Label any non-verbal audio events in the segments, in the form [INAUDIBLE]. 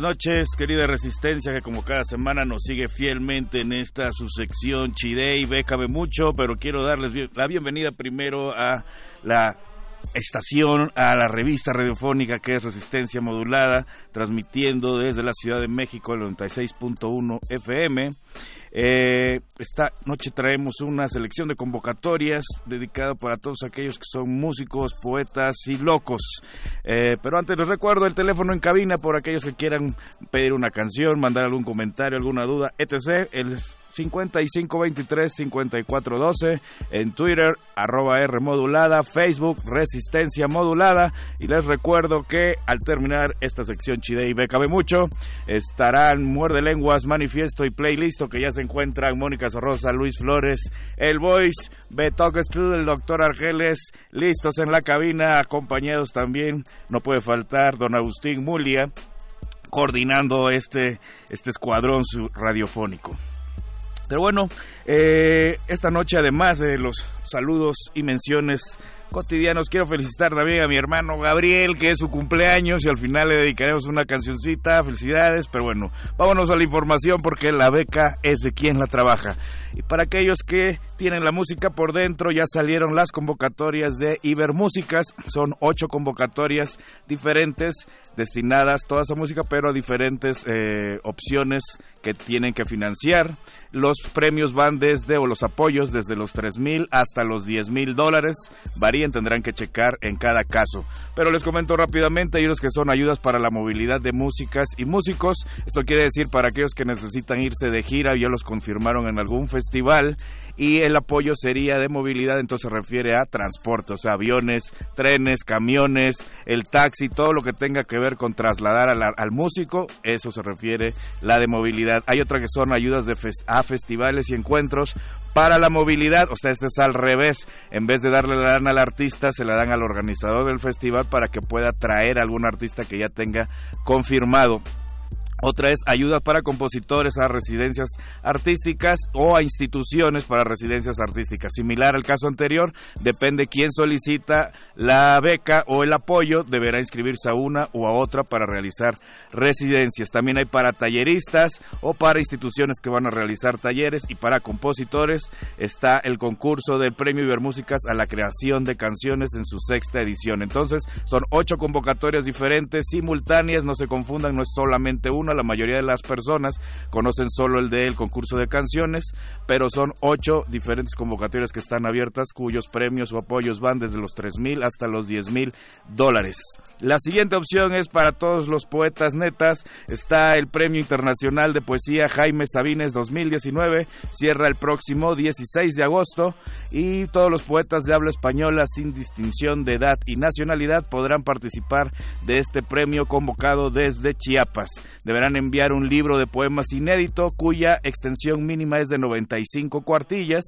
Noches, querida Resistencia, que como cada semana nos sigue fielmente en esta su sección Chidey, bécame mucho, pero quiero darles la bienvenida primero a la estación, a la revista radiofónica que es Resistencia Modulada, transmitiendo desde la Ciudad de México el 96.1 FM. Eh, esta noche traemos una selección de convocatorias dedicada para todos aquellos que son músicos, poetas y locos. Eh, pero antes les recuerdo el teléfono en cabina por aquellos que quieran pedir una canción, mandar algún comentario, alguna duda, etc. El 5523-5412 en Twitter, arroba R modulada, Facebook, Resistencia modulada. Y les recuerdo que al terminar esta sección Chide y Becabe Mucho, estarán Muerde Lenguas, Manifiesto y Playlist que ya se encuentran Mónica Sorrosa, Luis Flores, El Voice, Beto el doctor Argeles, listos en la cabina, acompañados también, no puede faltar, don Agustín Mulia, coordinando este, este escuadrón radiofónico. Pero bueno, eh, esta noche además de los saludos y menciones cotidianos. Quiero felicitar también a mi hermano Gabriel, que es su cumpleaños y al final le dedicaremos una cancioncita. Felicidades, pero bueno, vámonos a la información porque la beca es de quien la trabaja. Y para aquellos que tienen la música por dentro, ya salieron las convocatorias de Ibermúsicas. Son ocho convocatorias diferentes destinadas toda esa música, pero a diferentes eh, opciones que tienen que financiar. Los premios van desde, o los apoyos, desde los 3 mil hasta los 10 mil dólares. Tendrán que checar en cada caso. Pero les comento rápidamente, hay unos que son ayudas para la movilidad de músicas y músicos. Esto quiere decir para aquellos que necesitan irse de gira, ya los confirmaron en algún festival. Y el apoyo sería de movilidad, entonces se refiere a transporte, o sea, aviones, trenes, camiones, el taxi, todo lo que tenga que ver con trasladar al músico, eso se refiere la de movilidad hay otra que son ayudas a festivales y encuentros para la movilidad. O sea, este es al revés. En vez de darle la lana al artista, se la dan al organizador del festival para que pueda traer a algún artista que ya tenga confirmado. Otra es ayuda para compositores a residencias artísticas o a instituciones para residencias artísticas. Similar al caso anterior, depende quién solicita la beca o el apoyo, deberá inscribirse a una o a otra para realizar residencias. También hay para talleristas o para instituciones que van a realizar talleres y para compositores está el concurso del Premio Ibermúsicas a la creación de canciones en su sexta edición. Entonces, son ocho convocatorias diferentes, simultáneas, no se confundan, no es solamente uno 1. La mayoría de las personas conocen solo el del concurso de canciones, pero son ocho diferentes convocatorias que están abiertas cuyos premios o apoyos van desde los 3 mil hasta los 10 mil dólares. La siguiente opción es para todos los poetas netas. Está el Premio Internacional de Poesía Jaime Sabines 2019. Cierra el próximo 16 de agosto y todos los poetas de habla española sin distinción de edad y nacionalidad podrán participar de este premio convocado desde Chiapas. Enviar un libro de poemas inédito cuya extensión mínima es de 95 cuartillas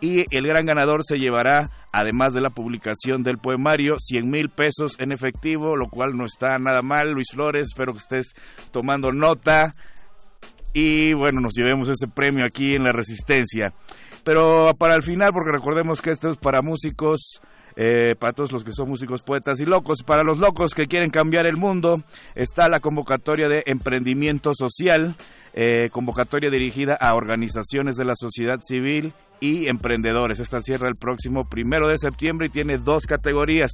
y el gran ganador se llevará, además de la publicación del poemario, 100 mil pesos en efectivo, lo cual no está nada mal. Luis Flores, espero que estés tomando nota y bueno, nos llevemos ese premio aquí en la Resistencia. Pero para el final, porque recordemos que esto es para músicos, eh, para todos los que son músicos, poetas y locos, para los locos que quieren cambiar el mundo, está la convocatoria de emprendimiento social, eh, convocatoria dirigida a organizaciones de la sociedad civil y emprendedores. Esta cierra el próximo primero de septiembre y tiene dos categorías.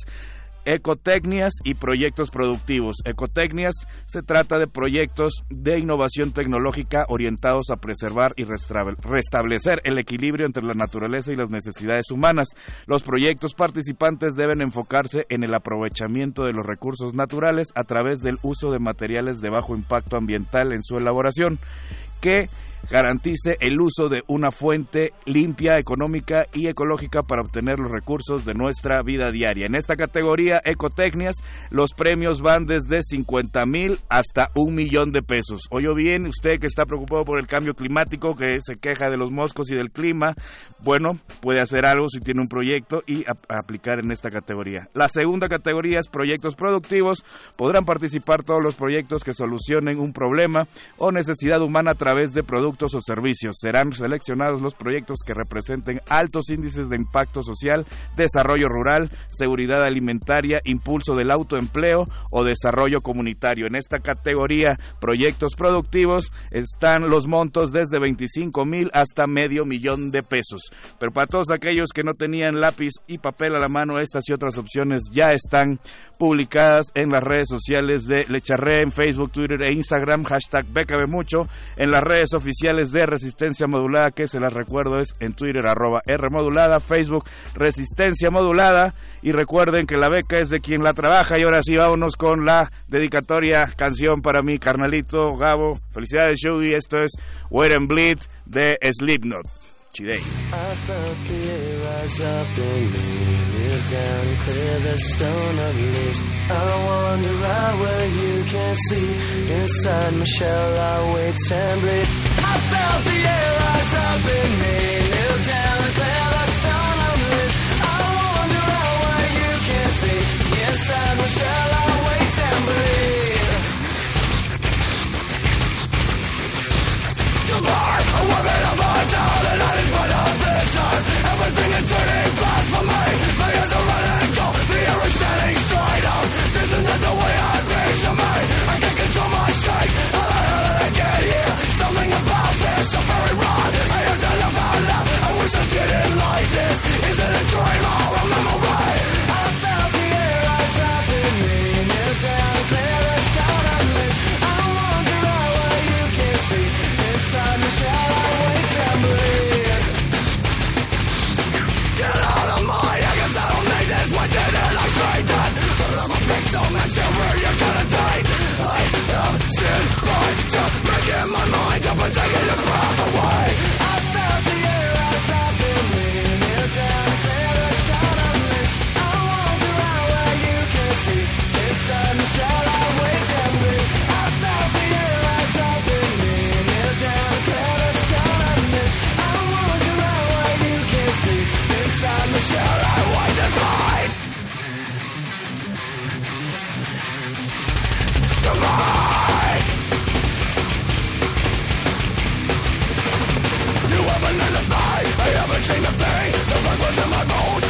Ecotecnias y proyectos productivos. Ecotecnias se trata de proyectos de innovación tecnológica orientados a preservar y restablecer el equilibrio entre la naturaleza y las necesidades humanas. Los proyectos participantes deben enfocarse en el aprovechamiento de los recursos naturales a través del uso de materiales de bajo impacto ambiental en su elaboración, que garantice el uso de una fuente limpia, económica y ecológica para obtener los recursos de nuestra vida diaria. En esta categoría, Ecotecnias, los premios van desde 50 mil hasta un millón de pesos. Oye bien, usted que está preocupado por el cambio climático, que se queja de los moscos y del clima, bueno, puede hacer algo si tiene un proyecto y aplicar en esta categoría. La segunda categoría es proyectos productivos. Podrán participar todos los proyectos que solucionen un problema o necesidad humana a través de productos productos o servicios. Serán seleccionados los proyectos que representen altos índices de impacto social, desarrollo rural, seguridad alimentaria, impulso del autoempleo o desarrollo comunitario. En esta categoría, proyectos productivos, están los montos desde 25 mil hasta medio millón de pesos. Pero para todos aquellos que no tenían lápiz y papel a la mano, estas y otras opciones ya están publicadas en las redes sociales de Lecharre en Facebook, Twitter e Instagram, hashtag Mucho, en las redes oficiales de Resistencia Modulada, que se las recuerdo es en Twitter arroba R Facebook Resistencia Modulada y recuerden que la beca es de quien la trabaja y ahora sí vámonos con la dedicatoria canción para mi carnalito Gabo. Felicidades y esto es Wait and Bleed de Slipknot. Chidei. kneel down and clear the stone of leaves. I wander out where you can see. Inside my shell, I wait and bleed. I felt the air rise up in me. Down clear the stone of. I where you can see. Inside my shell, town, and I is but of this time. Everything is turning fast for me. My ears are cold, the air is straight up. This is not the way I me. I can't control my shakes. seen a thing, the voice was in my bones.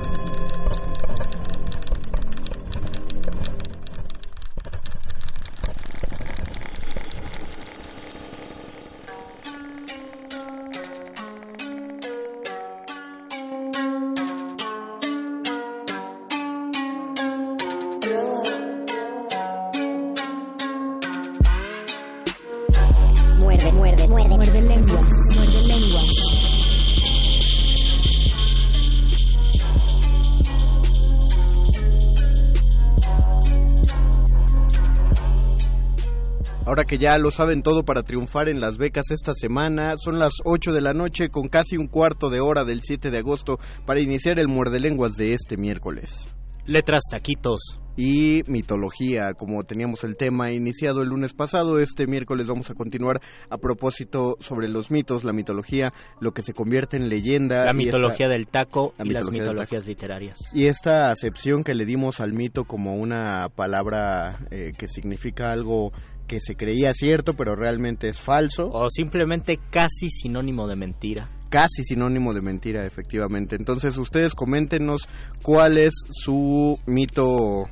Que ya lo saben todo para triunfar en las becas esta semana. Son las 8 de la noche con casi un cuarto de hora del 7 de agosto para iniciar el muerde lenguas de este miércoles. Letras, taquitos. Y mitología, como teníamos el tema iniciado el lunes pasado, este miércoles vamos a continuar a propósito sobre los mitos, la mitología, lo que se convierte en leyenda. La mitología del taco y las mitologías literarias. Y esta acepción que le dimos al mito como una palabra eh, que significa algo que se creía cierto pero realmente es falso. O simplemente casi sinónimo de mentira. Casi sinónimo de mentira, efectivamente. Entonces ustedes coméntenos cuál es su mito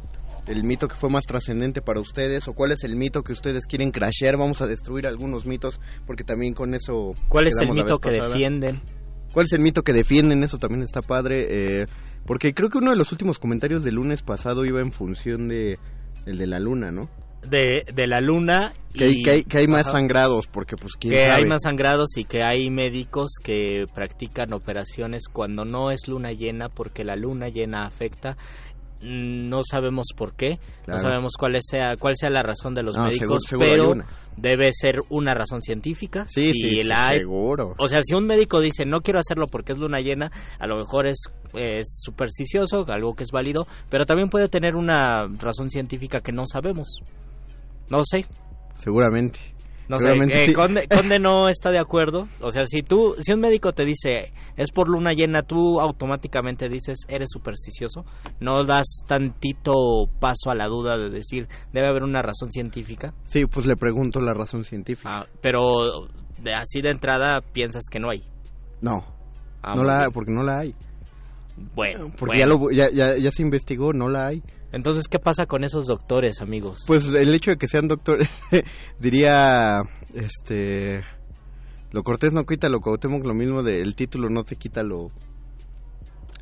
el mito que fue más trascendente para ustedes o cuál es el mito que ustedes quieren crashear. Vamos a destruir algunos mitos porque también con eso... ¿Cuál es el mito que defienden? ¿Cuál es el mito que defienden? Eso también está padre. Eh, porque creo que uno de los últimos comentarios del lunes pasado iba en función de el de la luna, ¿no? De, de la luna. Que, y, hay, que hay más sangrados, porque pues quién Que hay más sangrados y que hay médicos que practican operaciones cuando no es luna llena, porque la luna llena afecta no sabemos por qué, no sabemos cuál sea cuál sea la razón de los médicos, pero debe ser una razón científica. Sí, sí, seguro. O sea, si un médico dice no quiero hacerlo porque es luna llena, a lo mejor es, es supersticioso, algo que es válido, pero también puede tener una razón científica que no sabemos. No sé. Seguramente. No sé, eh, [LAUGHS] Conde, no está de acuerdo. O sea, si tú, si un médico te dice es por luna llena, tú automáticamente dices eres supersticioso. No das tantito paso a la duda de decir debe haber una razón científica. Sí, pues le pregunto la razón científica. Ah, pero de, así de entrada piensas que no hay. No. Ah, no la, porque no la hay. Bueno, porque Ya, ya, ya se investigó, no la hay. Entonces, ¿qué pasa con esos doctores, amigos? Pues el hecho de que sean doctores, [LAUGHS] diría, este, lo cortés no quita lo Cuauhtémoc, lo mismo del título no te quita lo...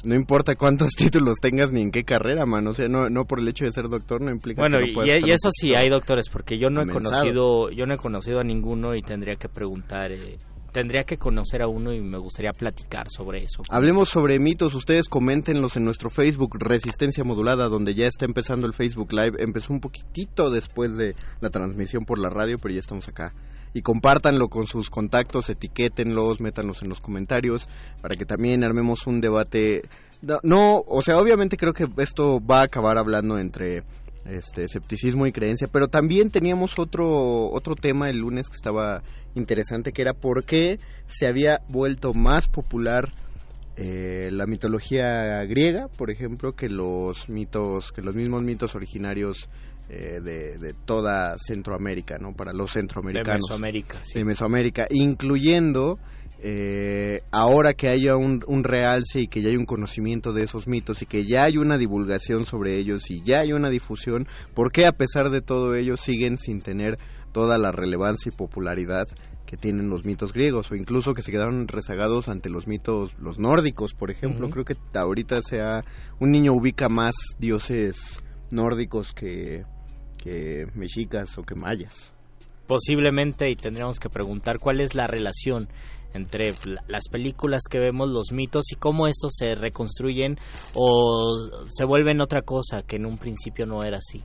No importa cuántos [LAUGHS] títulos tengas ni en qué carrera, man. O sea, no, no por el hecho de ser doctor no implica bueno, que no y, y eso sí, hay doctores, porque yo no he conocido, yo no he conocido a ninguno y tendría que preguntar eh, tendría que conocer a uno y me gustaría platicar sobre eso. Hablemos sobre mitos, ustedes coméntenlos en nuestro Facebook Resistencia Modulada, donde ya está empezando el Facebook Live. Empezó un poquitito después de la transmisión por la radio, pero ya estamos acá. Y compártanlo con sus contactos, etiquétenlos, métanlos en los comentarios, para que también armemos un debate. No, o sea, obviamente creo que esto va a acabar hablando entre este escepticismo y creencia, pero también teníamos otro otro tema el lunes que estaba interesante que era por qué se había vuelto más popular eh, la mitología griega, por ejemplo, que los mitos, que los mismos mitos originarios eh, de, toda Centroamérica, ¿no? Para los centroamericanos. De Mesoamérica, De Mesoamérica, incluyendo eh, ahora que haya un, un, realce y que ya hay un conocimiento de esos mitos y que ya hay una divulgación sobre ellos y ya hay una difusión, ¿por qué a pesar de todo ello siguen sin tener toda la relevancia y popularidad que tienen los mitos griegos o incluso que se quedaron rezagados ante los mitos los nórdicos por ejemplo. Creo que ahorita sea un niño ubica más dioses nórdicos que que mexicas o que mayas. Posiblemente y tendríamos que preguntar cuál es la relación entre las películas que vemos, los mitos y cómo estos se reconstruyen o se vuelven otra cosa que en un principio no era así.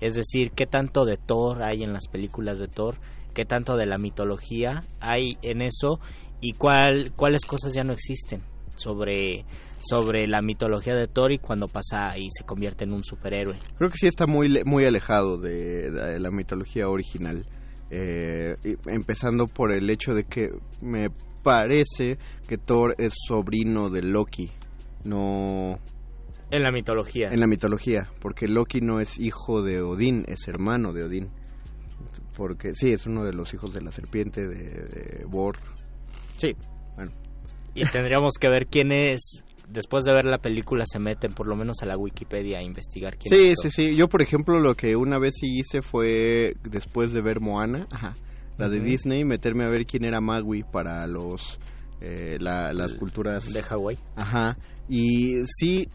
Es decir, qué tanto de Thor hay en las películas de Thor, qué tanto de la mitología hay en eso y cuál, cuáles cosas ya no existen sobre sobre la mitología de Thor y cuando pasa y se convierte en un superhéroe. Creo que sí está muy muy alejado de, de la mitología original. Eh, empezando por el hecho de que me parece que Thor es sobrino de Loki, no... En la mitología. En la mitología, porque Loki no es hijo de Odín, es hermano de Odín. Porque sí, es uno de los hijos de la serpiente de, de Bor. Sí, bueno. Y tendríamos que ver quién es después de ver la película se meten por lo menos a la Wikipedia a investigar quién sí, es. Sí, sí, sí. Yo, por ejemplo, lo que una vez sí hice fue, después de ver Moana, la de Disney, meterme a ver quién era Magui para los eh, las culturas... De Hawái. Ajá. Y sí,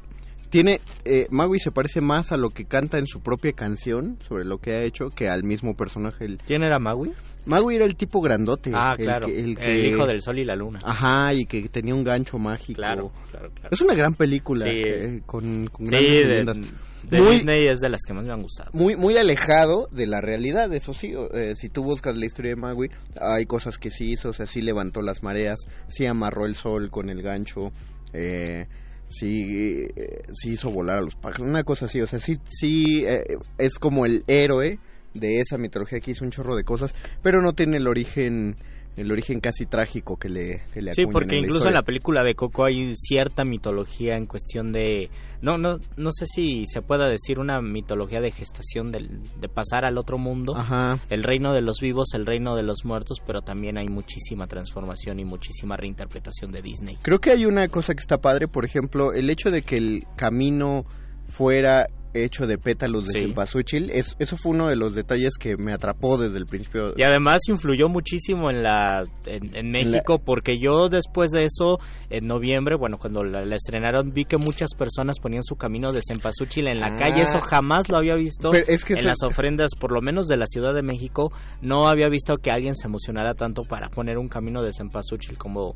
tiene eh, Magui se parece más a lo que canta en su propia canción sobre lo que ha hecho que al mismo personaje. ¿Quién era Magui? Magui era el tipo grandote. Ah, claro. el, hijo del sol y la luna. Ajá, y que tenía un gancho mágico. Claro, claro, Es una gran película. Sí, con, con sí de, Disney es de las que más me han gustado. Muy, muy alejado de la realidad, eso sí. Eh, si tú buscas la historia de Magui, hay cosas que sí hizo. O sea, sí levantó las mareas, sí amarró el sol con el gancho. Eh, sí, eh, sí hizo volar a los pájaros, una cosa así, o sea, sí, sí eh, es como el héroe de esa mitología que hizo un chorro de cosas, pero no tiene el origen el origen casi trágico que le, que le Sí, porque incluso en la película de Coco hay cierta mitología en cuestión de... No, no, no sé si se pueda decir una mitología de gestación, de, de pasar al otro mundo. Ajá. El reino de los vivos, el reino de los muertos, pero también hay muchísima transformación y muchísima reinterpretación de Disney. Creo que hay una cosa que está padre, por ejemplo, el hecho de que el camino fuera hecho de pétalos de sí. eso fue uno de los detalles que me atrapó desde el principio. Y además influyó muchísimo en la en, México porque yo después de eso en noviembre, bueno, cuando la, estrenaron vi que muchas personas ponían su camino de cempasúchil en la calle, eso ah. jamás lo había visto en las ofrendas, por lo menos de la Ciudad de México, no había visto que alguien se emocionara tanto para poner un camino de cempasúchil como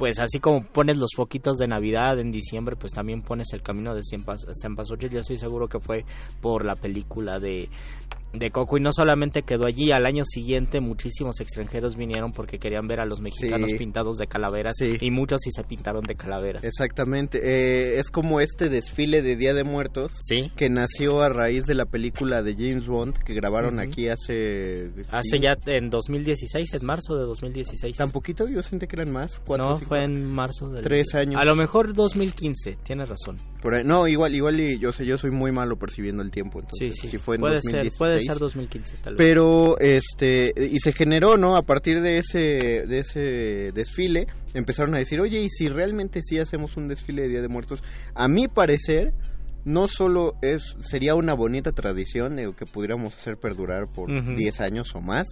pues así como pones los foquitos de Navidad en diciembre, pues también pones el camino de Cempasúchil. Yo estoy seguro que fue por la película de, de Coco y no solamente quedó allí, al año siguiente muchísimos extranjeros vinieron porque querían ver a los mexicanos pintados de calaveras y muchos sí se pintaron de calaveras. Exactamente, eh, es como este desfile de Día de Muertos que nació a raíz de la película de James Bond que grabaron aquí hace... Hace ya en 2016, en marzo de 2016. ¿Tan poquito? Yo sentí que eran más. no, fue en marzo del... Tres años. A lo mejor 2015, tienes razón. No, igual igual y yo sé, yo soy muy malo percibiendo el tiempo, entonces sí, sí. si fue en puede 2016, ser, puede ser 2015 tal vez. Pero este y se generó, ¿no? A partir de ese de ese desfile empezaron a decir, "Oye, y si realmente sí hacemos un desfile de Día de Muertos?" A mi parecer no solo es sería una bonita tradición eh, que pudiéramos hacer perdurar por 10 años o más,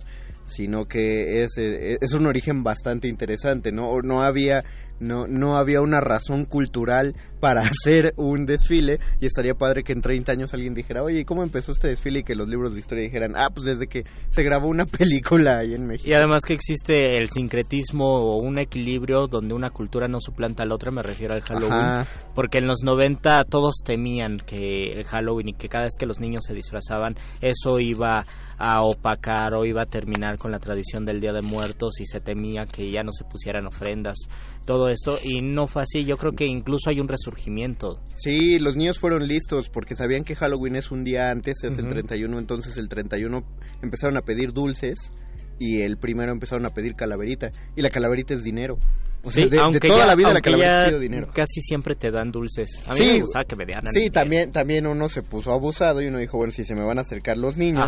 sino que es, eh, es un origen bastante interesante, ¿no? No había no, no había una razón cultural para [LAUGHS] hacer un desfile y estaría padre que en 30 años alguien dijera, oye, ¿cómo empezó este desfile? Y que los libros de historia dijeran, ah, pues desde que se grabó una [LAUGHS] película ahí en México. Y además que existe el sincretismo o un equilibrio donde una cultura no suplanta a la otra, me refiero al Halloween, porque en los 90 todos temían que el Halloween y que cada vez que los niños se disfrazaban, eso iba a opacar o iba a terminar con la tradición del Día de Muertos y se temía que ya no se pusieran ofrendas, todo esto, y no fue así, yo creo que incluso hay un resurgimiento. Sí, los niños fueron listos porque sabían que Halloween es un día antes, es el 31, entonces el 31 empezaron a pedir dulces y el primero empezaron a pedir calaverita y la calaverita es dinero. O sea, de, aunque toda la vida la calaverita ha sido dinero. Casi siempre te dan dulces. A mí sí, me gustaba que me dieran. Sí, también, también uno se puso abusado y uno dijo, bueno, si se me van a acercar los niños,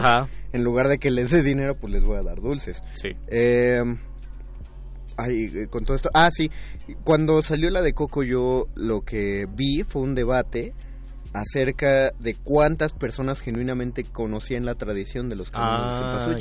en lugar de que les dé dinero, pues les voy a dar dulces. Sí. Eh, ay, eh, con todo esto. Ah, sí. Cuando salió la de Coco, yo lo que vi fue un debate acerca de cuántas personas genuinamente conocían la tradición de los caminos ah,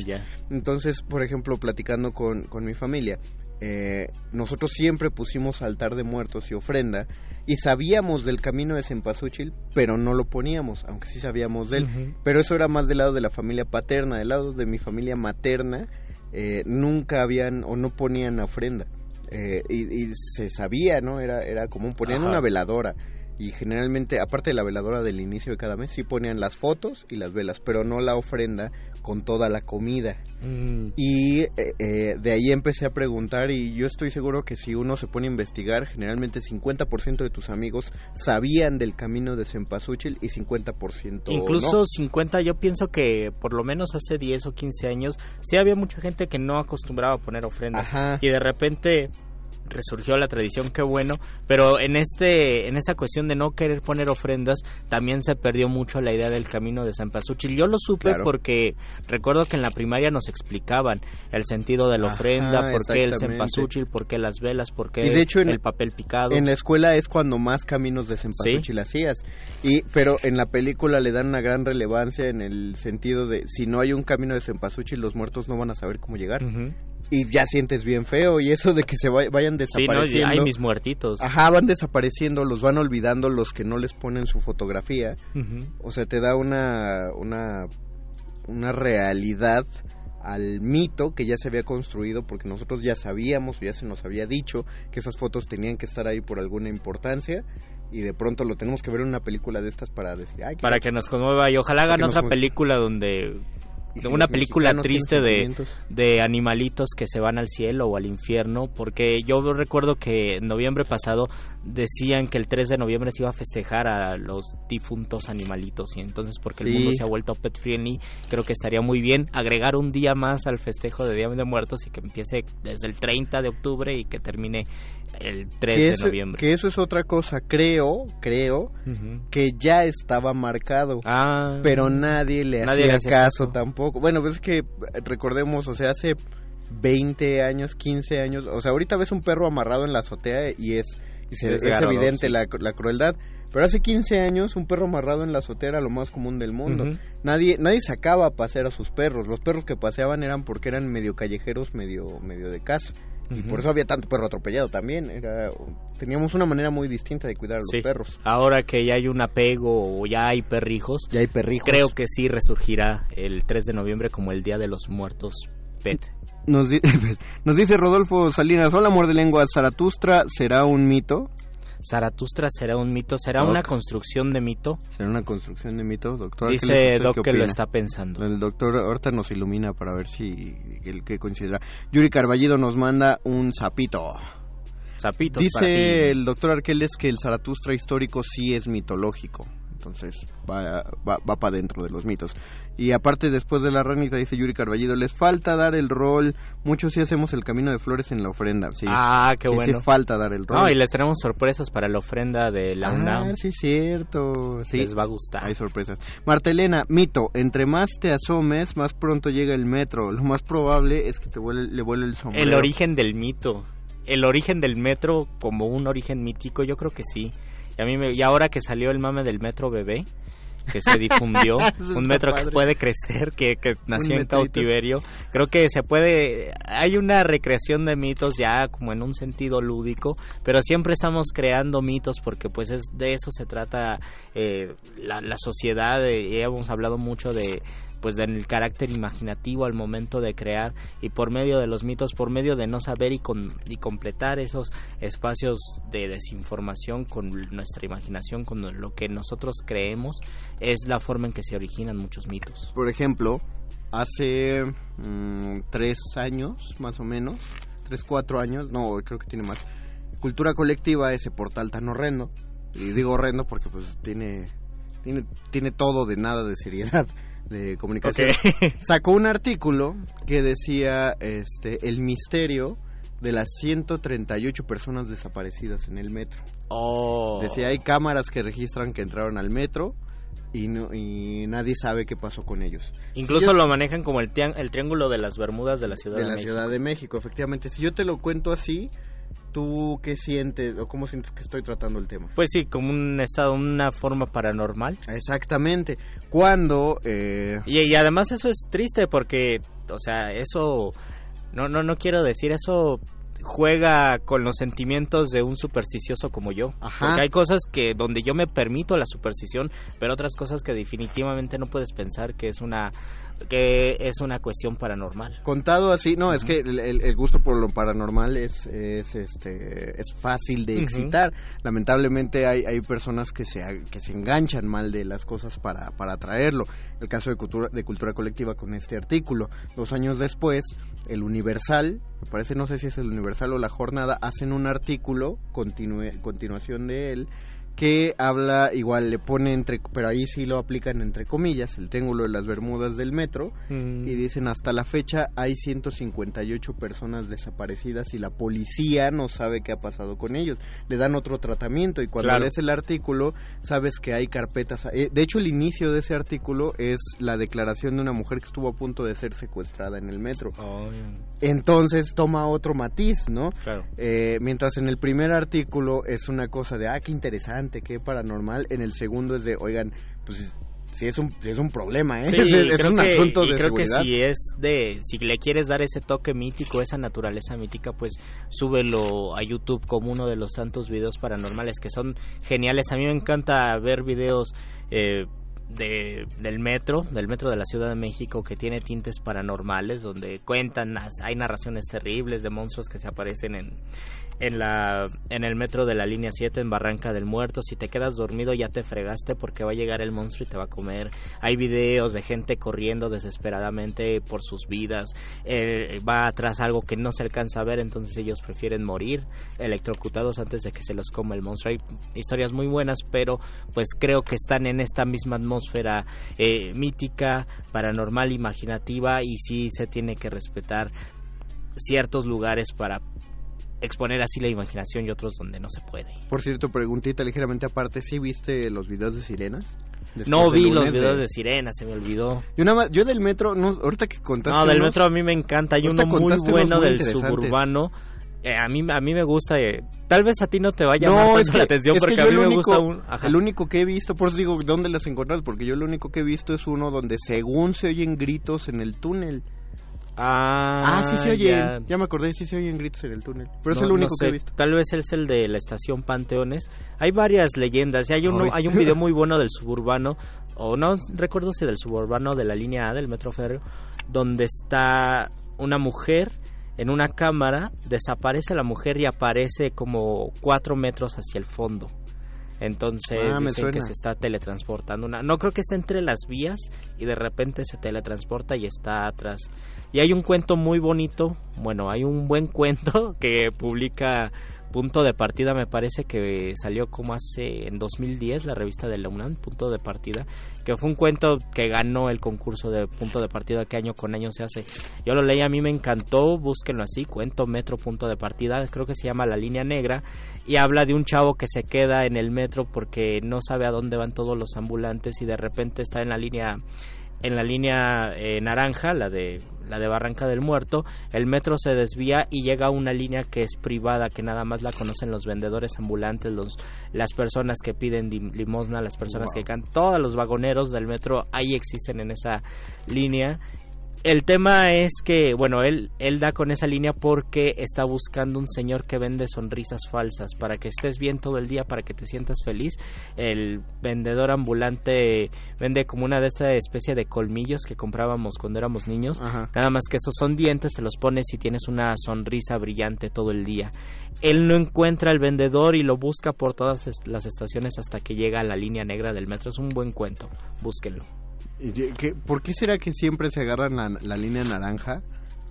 Entonces, por ejemplo, platicando con, con mi familia, eh, nosotros siempre pusimos altar de muertos y ofrenda y sabíamos del camino de Cempasúchil, pero no lo poníamos, aunque sí sabíamos de él. Pero eso era más del lado de la familia paterna, del lado de mi familia materna, eh, nunca habían o no ponían ofrenda. Eh, y, se sabía, ¿no? Era, era común, ponían una veladora y generalmente, aparte de la veladora del inicio de cada mes, sí ponían las fotos y las velas, pero no la ofrenda con toda la comida. Mm. Y eh, eh, de ahí empecé a preguntar y yo estoy seguro que si uno se pone a investigar, generalmente 50% de tus amigos sabían del camino de Cempasúchil y 50% Incluso no. 50, yo pienso que por lo menos hace 10 o 15 años sí había mucha gente que no acostumbraba a poner ofrendas. Ajá. Y de repente resurgió la tradición, qué bueno, pero en este en esa cuestión de no querer poner ofrendas también se perdió mucho la idea del camino de San Pasuchil. Yo lo supe Claro. porque recuerdo que en la primaria nos explicaban el sentido de la Ajá, ofrenda, por qué el. Cempasúchil, por qué las velas, por qué Y de hecho en- el papel picado. En la escuela es cuando más caminos de Cempasúchil hacías. Y, pero en la película le dan una gran relevancia en el sentido de si no hay un camino de Cempasúchil, los muertos no van a saber cómo llegar. Y ya sientes bien feo. Y eso de que se vay- vayan Sí, no, desapareciendo. hay mis muertitos. Ajá, van desapareciendo, los van olvidando los que no les ponen su fotografía. O sea, te da una, una, una realidad al mito que ya se había construido porque nosotros ya sabíamos, ya se nos había dicho que esas fotos tenían que estar ahí por alguna importancia y de pronto lo tenemos que ver en una película de estas para decir, ay, para que nos conmueva y ojalá hagan nos otra película donde una película triste de, de animalitos que se van al cielo o al infierno, porque yo recuerdo que en noviembre pasado decían que el 3 de noviembre se iba a festejar a los difuntos animalitos y entonces porque el mundo se ha vuelto pet friendly, creo que estaría muy bien agregar un día más al festejo de Día de Muertos y que empiece desde el 30 de octubre y que termine el 3 que de eso, noviembre. que eso es otra cosa, creo, creo que ya estaba marcado. Ah, pero nadie le Nadie hacía le hacía caso, caso. tampoco. Bueno, pues es que eh, recordemos, o sea, hace 20 años, 15 años, o sea, ahorita ves un perro amarrado en la azotea y es, y se, es evidente sí. la, la crueldad. Pero hace 15 años un perro amarrado en la azotea era lo más común del mundo. Nadie nadie sacaba a pasear a sus perros. Los perros que paseaban eran porque eran medio callejeros, medio medio de casa. Y Ujú. por eso había tanto perro atropellado también. Era teníamos una manera muy distinta de cuidar a los Sí. perros. Ahora que ya hay un apego o ya hay perrijos, Ya hay perrijos. creo que sí resurgirá el 3 de noviembre como el Día de los Muertos Pet. Nos, di- [LAUGHS] nos dice Rodolfo Salinas, hola amor de lengua, Zaratustra será un mito. Zaratustra será un mito, será Doc. una construcción de mito. ¿Será una construcción de mito, doctor? Dice ¿usted Doc que lo está pensando. El doctor ahorita nos ilumina para ver si el que considera. Yuri Carballido nos manda un sapito. Zapitos. Dice el doctor Arqueles que el Zaratustra histórico sí es mitológico. Entonces va, va, va para dentro de los mitos. Y aparte, después de la ranita, dice Yuri Carballido, les falta dar el rol. Muchos sí hacemos el camino de flores en la ofrenda. Sí, Ah, qué sí bueno. falta dar el rol. No, y les tenemos sorpresas para la ofrenda de la Ah, UNAM. sí, cierto. Sí, Les va a gustar. hay sorpresas. Martelena, mito, entre más te asomes, más pronto llega el metro. Lo más probable es que te vuele- le vuele el sombrero. El origen del mito. El origen del metro como un origen mítico, yo creo que sí. Y a mí me- y ahora que salió el mame del metro bebé, que se difundió, [LAUGHS] un metro que puede crecer, que, que nació en cautiverio, creo que se puede, hay una recreación de mitos ya como en un sentido lúdico, pero siempre estamos creando mitos porque pues es de eso se trata eh, la, la sociedad, eh, y hemos hablado mucho de pues del carácter imaginativo al momento de crear y por medio de los mitos, por medio de no saber y, con, y completar esos espacios de desinformación con nuestra imaginación, con lo que nosotros creemos, es la forma en que se originan muchos mitos. Por ejemplo, hace mm, tres años, más o menos, tres, cuatro años, no, creo que tiene más, Cultura Colectiva, ese portal tan horrendo, y digo horrendo porque pues tiene, tiene, tiene todo de nada de seriedad de comunicación. [LAUGHS] sacó un artículo que decía este el misterio de las 138 personas desaparecidas en el metro. Oh. Decía, hay cámaras que registran que entraron al metro y, no, y nadie sabe qué pasó con ellos. Incluso Si yo- lo manejan como el, el triángulo de las Bermudas de la Ciudad de de, la México. Ciudad de México, efectivamente. Si yo te lo cuento así, ¿tú qué sientes o cómo sientes que estoy tratando el tema? Pues sí, como un estado, una forma paranormal. Exactamente. Cuando... eh, Y, y además eso es triste porque, o sea, eso, no, no, no quiero decir eso, juega con los sentimientos de un supersticioso como yo. Ajá. Porque hay cosas que donde yo me permito la superstición, pero otras cosas que definitivamente no puedes pensar que es una que es una cuestión paranormal. Contado así, no, es que el, el- gusto por lo paranormal es, es, este, es fácil de excitar. Lamentablemente hay, hay personas que se, que se enganchan mal de las cosas para, para atraerlo. El caso de cultura, de cultura colectiva con este artículo. Dos años después, el Universal, me parece, no sé si es el Universal o la Jornada, hacen un artículo, continue, continuación de él, que habla, igual le pone entre, pero ahí sí lo aplican entre comillas, el triángulo de las Bermudas del metro, y dicen hasta la fecha hay 158 personas desaparecidas y la policía no sabe qué ha pasado con ellos. Le dan otro tratamiento y cuando Claro. lees el artículo sabes que hay carpetas. eh, De hecho el inicio de ese artículo es la declaración de una mujer que estuvo a punto de ser secuestrada en el metro. Entonces toma otro matiz, ¿no? Claro. Eh, mientras en el primer artículo es una cosa de, ah, qué interesante, qué paranormal, en el segundo es de, oigan, pues sí es un, sí es un problema, ¿eh? Sí, [LAUGHS] es, es un que- asunto de creo seguridad. que si es de si le quieres dar ese toque mítico esa naturaleza mítica pues súbelo a YouTube como uno de los tantos videos paranormales que son geniales a mí me encanta ver videos eh, de, del metro, del metro de la Ciudad de México que tiene tintes paranormales donde cuentan, hay narraciones terribles de monstruos que se aparecen en, en, la, en el metro de la línea 7 en Barranca del Muerto. Si te quedas dormido ya te fregaste porque va a llegar el monstruo y te va a comer. Hay videos de gente corriendo desesperadamente por sus vidas. Eh, va atrás algo que no se alcanza a ver, entonces ellos prefieren morir electrocutados antes de que se los coma el monstruo. Hay historias muy buenas, pero pues creo que están en esta misma atmósfera eh, mítica, paranormal, imaginativa y sí se tiene que respetar ciertos lugares para exponer así la imaginación y otros donde no se puede. Por cierto, preguntita ligeramente aparte, ¿sí viste los videos de sirenas? Después No vi los videos de- de Sirena, se me olvidó. Yo nada más, yo del metro, no, ahorita que contaste No, del unos- metro a mí me encanta. Hay uno muy bueno muy del suburbano. Eh, a mí a mí me gusta. eh, tal vez a ti no te vaya No, es que, la atención es que porque yo a mí me único, gusta un. Ajá. el único que he visto, por eso digo, ¿dónde las encontrás? Porque yo lo único que he visto es uno donde según se oyen gritos en el túnel. Ah, Ah, sí se oyen. ya. Ya. me acordé, sí se oyen gritos en el túnel. Pero es el único no que he visto. Tal vez es el de la estación Panteones. Hay varias leyendas. Hay, uno, Ay. hay un video [LAUGHS] muy bueno del suburbano, o no recuerdo si del suburbano de la línea A del Metro Férreo, donde está una mujer en una cámara, desaparece la mujer y aparece como cuatro metros hacia el fondo. Entonces Ah, dicen que se está teletransportando. Una, no creo que esté entre las vías y de repente se teletransporta y está atrás. Y hay un cuento muy bonito, bueno, hay un buen [LAUGHS] cuento que publica Punto de Partida, me parece que salió como hace en 2010 la revista de la UNAM, Punto de Partida, que fue un cuento que ganó el concurso de Punto de Partida que año con año se hace. Yo lo leí, a mí me encantó, búsquenlo así, cuento Metro Punto de Partida, creo que se llama La Línea Negra, y habla de un chavo que se queda en el metro porque no sabe a dónde van todos los ambulantes y de repente está en la línea en la línea eh, naranja, la de la de Barranca del Muerto, el metro se desvía y llega a una línea que es privada, que nada más la conocen los vendedores ambulantes, los las personas que piden limosna, las personas que cantan, todos los vagoneros del metro ahí existen en esa línea. El tema es que, bueno, él, él da con esa línea porque está buscando un señor que vende sonrisas falsas para que estés bien todo el día, para que te sientas feliz. El vendedor ambulante vende como una de esta especie de colmillos que comprábamos cuando éramos niños. Ajá. Nada más que esos son dientes, te los pones y tienes una sonrisa brillante todo el día. Él no encuentra al vendedor y lo busca por todas las estaciones hasta que llega a la línea negra del metro. Es un buen cuento, búsquenlo. ¿Y qué- qué- ¿Por qué será que siempre se agarran la, la línea naranja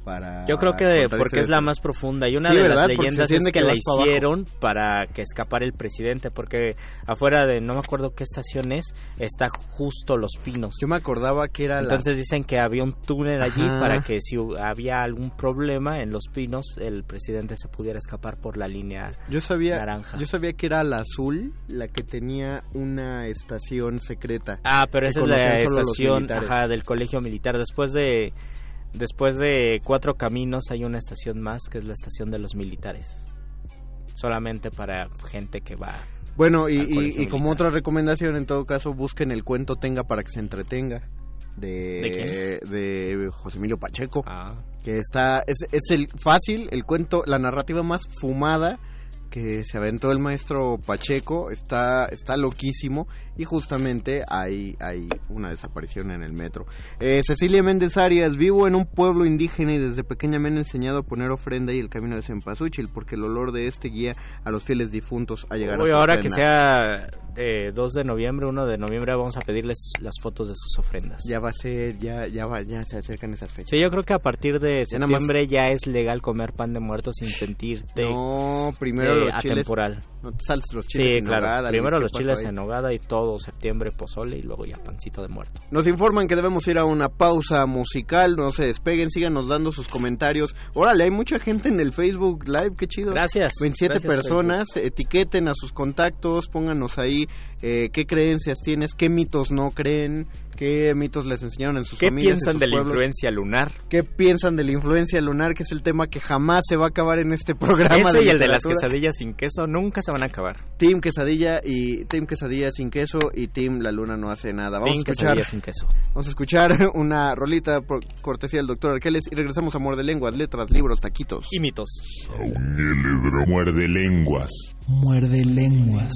para Yo creo que porque es la más profunda y una Sí, de ¿verdad? las leyendas es que, que la para hicieron para que escapara el presidente porque afuera de no me acuerdo qué estación es está justo Los Pinos. Yo me acordaba que era Entonces dicen que había un túnel allí Ajá. para que si había algún problema en Los Pinos el presidente se pudiera escapar por la línea. Yo sabía, naranja. yo sabía que era la azul la que tenía una estación secreta. Ah, pero esa es la estación ajá, del colegio militar. Después de después de cuatro caminos hay una estación más que es la estación de los militares. Solamente para gente que va. Bueno, y, como otra recomendación, en todo caso, busquen el cuento Tenga para que se entretenga. de, ¿De José Emilio Pacheco. Ah. Que está, es, es el fácil, el cuento, la narrativa más fumada que se aventó el maestro Pacheco está, está loquísimo y justamente hay, hay una desaparición en el metro. Eh, Cecilia Méndez Arias, vivo en un pueblo indígena y desde pequeña me han enseñado a poner ofrenda y el camino de Cempasúchil porque el olor de este guía a los fieles difuntos a llegar Uy, a ahora que sea eh, 2 de noviembre, 1 de noviembre, vamos a pedirles las fotos de sus ofrendas. Ya va a ser, ya, ya, va, ya se acercan esas fechas. Sí, yo creo que a partir de septiembre ya es legal comer pan de muerto sin sentirte no, primero atemporal. No te saltes los chiles sí, en claro. nogada. Primero los chiles en nogada y todo septiembre pozole y luego ya pancito de muerto. Nos informan que debemos ir a una pausa musical, no se despeguen, síganos dando sus comentarios. Órale, hay mucha gente en el Facebook Live, qué chido. Gracias. 27 Gracias, personas, Facebook. etiqueten a sus contactos, pónganos ahí eh, qué creencias tienes, qué mitos no creen, qué mitos les enseñaron en sus ¿Qué familias. piensan sus de pueblos? la influencia lunar? ¿Qué piensan de la influencia lunar? Que es el tema que jamás se va a acabar en este [LAUGHS] programa. Ese de y el de las quesadillas sin queso nunca se van a acabar. Team quesadilla y Team quesadilla sin queso y Team la luna no hace nada. Vamos Team a escuchar, quesadilla sin queso. vamos a escuchar [LAUGHS] una rolita por cortesía del doctor Arqueles y regresamos a Muerde Lenguas, letras, libros, taquitos. Y mitos. Muerde lenguas. Muerde lenguas.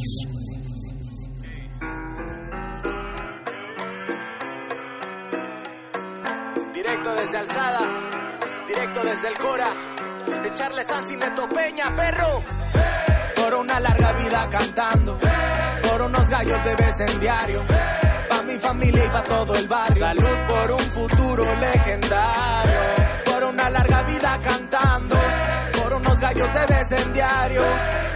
Directo desde Alzada, directo desde el Cora, de Charles Sanz y Neto Peña, perro. Por una larga vida cantando, por unos gallos de vez en diario, pa' mi familia y pa' todo el barrio. Salud por un futuro legendario, por una larga vida cantando, gallos de vez en diario,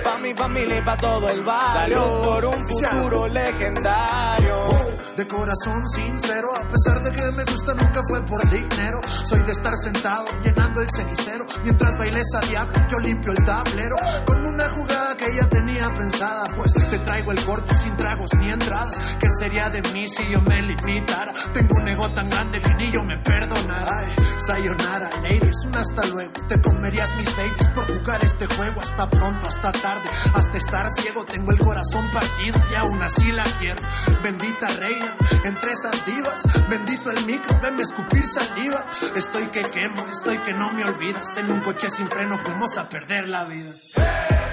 pa' mi familia y pa' todo el barrio. Salud por un futuro legendario. De corazón sincero, a pesar de que me gusta nunca fue por dinero. Soy de estar sentado llenando el cenicero. Mientras bailes a diablo, yo limpio el tablero. Con una jugada que ya tenía pensada. Pues te traigo el corto sin tragos ni entradas. ¿Qué sería de mí si yo me limitara? Tengo un ego tan grande que ni yo me perdonara. Ay, sayonara, ladies, un hasta luego. Te comerías mis babies por jugar este juego. Hasta pronto, hasta tarde, hasta estar ciego. Tengo el corazón partido y aún así la quiero. Bendita reina entre esas divas. Bendito el micro, venme escupir saliva. Estoy que quemo, estoy que no me olvidas. En un coche sin freno fuimos a perder la vida.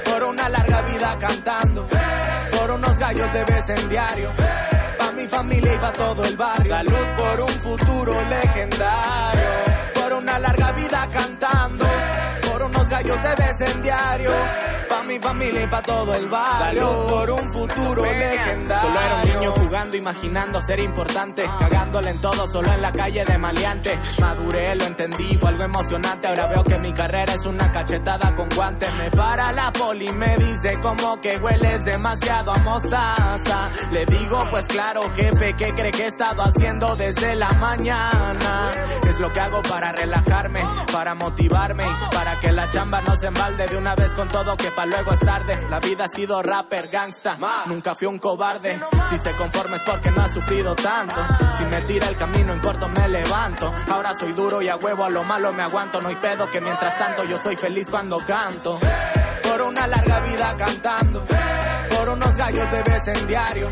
Por una larga vida cantando, por unos gallos de vez en diario. Pa' mi familia y pa' todo el barrio. Salud por un futuro legendario. Por una larga vida cantando, por unos gallos de vez en diario. Pa' mi familia y pa' todo el barrio. Salud por un futuro legendario. Solo era un niño jugando, imaginando ser importante. Cagándole en todo, solo en la calle de maleante. Maduré, lo entendí, fue algo emocionante. Ahora veo que mi carrera es una cachetada con guantes. Me para la poli, me dice como que hueles demasiado a mostaza. Le digo, pues claro, jefe, ¿qué cree que he estado haciendo desde la mañana? Es lo que hago para relajarme, para motivarme y para que la chamba no se embalde de una vez con todo que pa' luego es tarde. La vida ha sido rapper, gangsta, nunca fui un cobarde. Si se conforma es porque no ha sufrido tanto. Si me tira el camino en corto me levanto. Ahora soy duro y a huevo a lo malo me aguanto. No hay pedo que mientras tanto yo soy feliz cuando canto. Por una larga vida cantando, por unos gallos de vez en diario.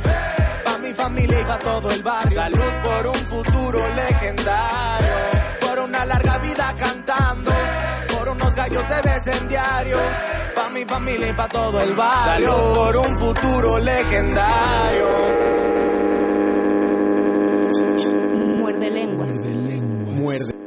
Pa' mi familia y pa' todo el barrio. Salud por un futuro legendario. Por una larga vida cantando, gallos de vez en diario. Pa' mi familia y pa' todo el barrio. Salud por un futuro legendario. Muerde lenguas. Muerde.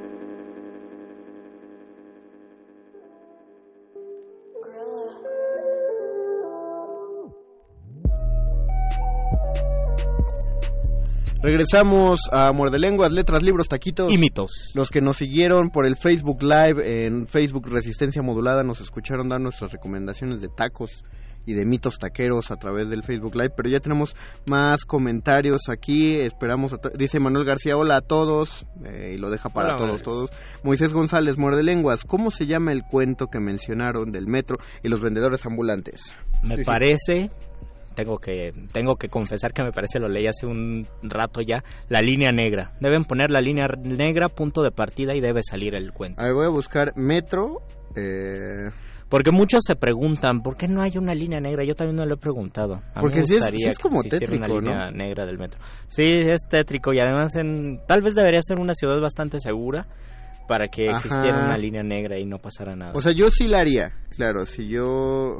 Regresamos a Muerde Lenguas, letras, libros, taquitos. Y mitos. Los que nos siguieron por el Facebook Live en Facebook Resistencia Modulada nos escucharon dar nuestras recomendaciones de tacos y de mitos taqueros a través del Facebook Live, pero ya tenemos más comentarios aquí, esperamos, a dice Manuel García, hola a todos, eh, y lo deja para Hola, todos, todos. Moisés González, muerde lenguas, ¿cómo se llama el cuento que mencionaron del metro y los vendedores ambulantes? Me Sí. parece, tengo que, tengo que confesar que me parece, lo leí hace un rato ya, la línea negra. Deben poner la línea negra, punto de partida y debe salir el cuento. A ver, voy a buscar metro, eh, Porque muchos se preguntan, ¿por qué no hay una línea negra? Yo también no lo he preguntado. A mí Porque me sí es- sí es como que tétrico, una línea ¿no? negra del metro. Sí, es tétrico y además en tal vez debería ser una ciudad bastante segura para que Ajá. existiera una línea negra y no pasara nada. O sea, yo sí la haría, claro, si yo...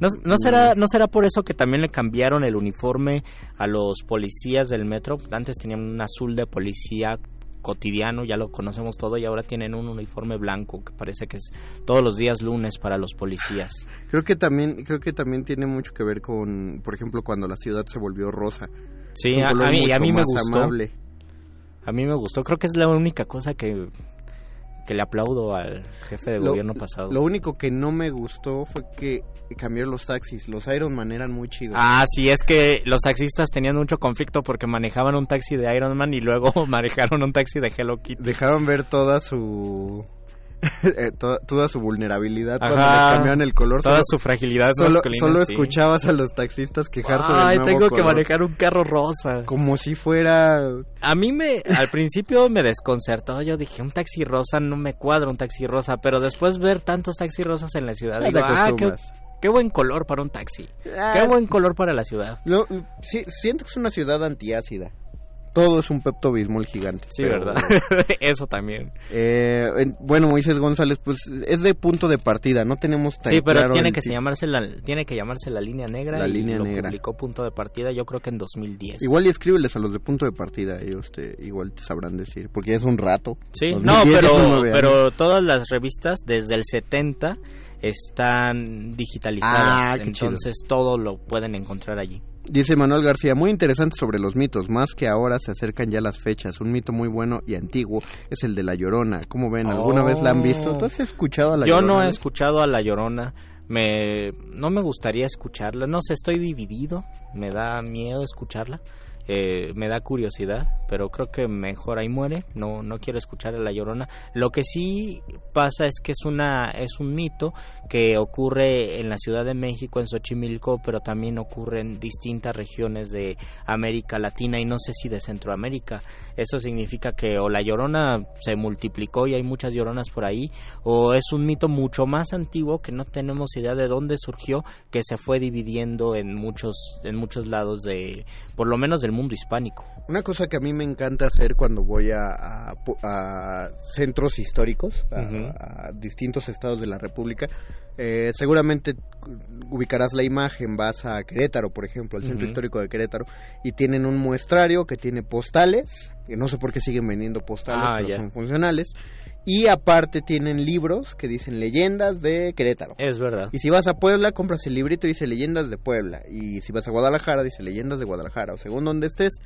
¿No, no será, ¿No será por eso que también le cambiaron el uniforme a los policías del metro? Antes tenían un azul de policía cotidiano, ya lo conocemos todo, y ahora tienen un uniforme blanco que parece que es todos los días lunes para los policías. Creo que también creo que también tiene mucho que ver con, por ejemplo, cuando la ciudad se volvió rosa. Sí, a, mí, a mí me más gustó. amable. A mí me gustó. Creo que es la única cosa que, que le aplaudo al jefe de Lo- gobierno pasado. Lo único que no me gustó fue que cambiaron los taxis. Los Iron Man eran muy chidos. Ah, sí, es que los taxistas tenían mucho conflicto porque manejaban un taxi de Iron Man y luego [LAUGHS] manejaron un taxi de Hello Kitty. Dejaron ver toda su [LAUGHS] eh, toda, toda su vulnerabilidad cuando Ajá. le cambiaron el color. Toda Solo- su fragilidad Solo, masculina, solo sí. escuchabas a los taxistas quejarse Ay, del nuevo tengo que manejar un carro rosa. Como si fuera... A mí me, al principio me desconcertó. Yo dije, un taxi rosa no me cuadra un taxi rosa. Pero después ver tantos taxis rosas en la ciudad, Ya digo, ah, qué. Qué buen color para un taxi. Ah. Qué buen color para la ciudad. No, sí, siento que es una ciudad antiácida. Todo es un Pepto Bismol gigante. Sí, pero- ¿verdad? [LAUGHS] Eso también. Eh, en- bueno, Moisés González, pues es de punto de partida. No tenemos tan Sí, pero claro tiene que llamarse la, tiene que llamarse la línea negra La y línea lo negra. publicó punto de partida yo creo que en 2010. Igual y escríbeles a los de punto de partida, ellos te, igual te sabrán decir, porque ya es un rato. Sí, 2010 no, pero, pero todas las revistas desde el 70 están digitalizadas, Ah, qué chido. entonces todo lo pueden encontrar allí. Dice Manuel García, muy interesante sobre los mitos, más que ahora se acercan ya las fechas. Un mito muy bueno y antiguo es el de La Llorona. ¿Cómo ven? ¿Alguna Oh. vez la han visto? ¿Tú has escuchado a La Yo Llorona? no he escuchado a La Llorona, me no me gustaría escucharla, no sé, estoy dividido, me da miedo escucharla. eh, me da curiosidad, pero creo que mejor ahí muere. No, no quiero escuchar a la Llorona. Lo que sí pasa es que es una es un mito que ocurre en la Ciudad de México, en Xochimilco, pero también ocurre en distintas regiones de América Latina y no sé si de Centroamérica. Eso significa que o la Llorona se multiplicó y hay muchas Lloronas por ahí, o es un mito mucho más antiguo que no tenemos idea de dónde surgió, que se fue dividiendo en muchos en muchos lados de, por lo menos del mundo hispánico. Una cosa que a mí me encanta hacer cuando voy a, a- a centros históricos, a, distintos estados de la República, eh, seguramente ubicarás la imagen, vas a Querétaro, por ejemplo, al centro histórico de Querétaro, y tienen un muestrario que tiene postales, que no sé por qué siguen vendiendo postales, Ah, pero son funcionales, y aparte tienen libros que dicen leyendas de Querétaro. Es verdad. Y si vas a Puebla, compras el librito y dice leyendas de Puebla. Y si vas a Guadalajara, dice leyendas de Guadalajara. O según donde estés.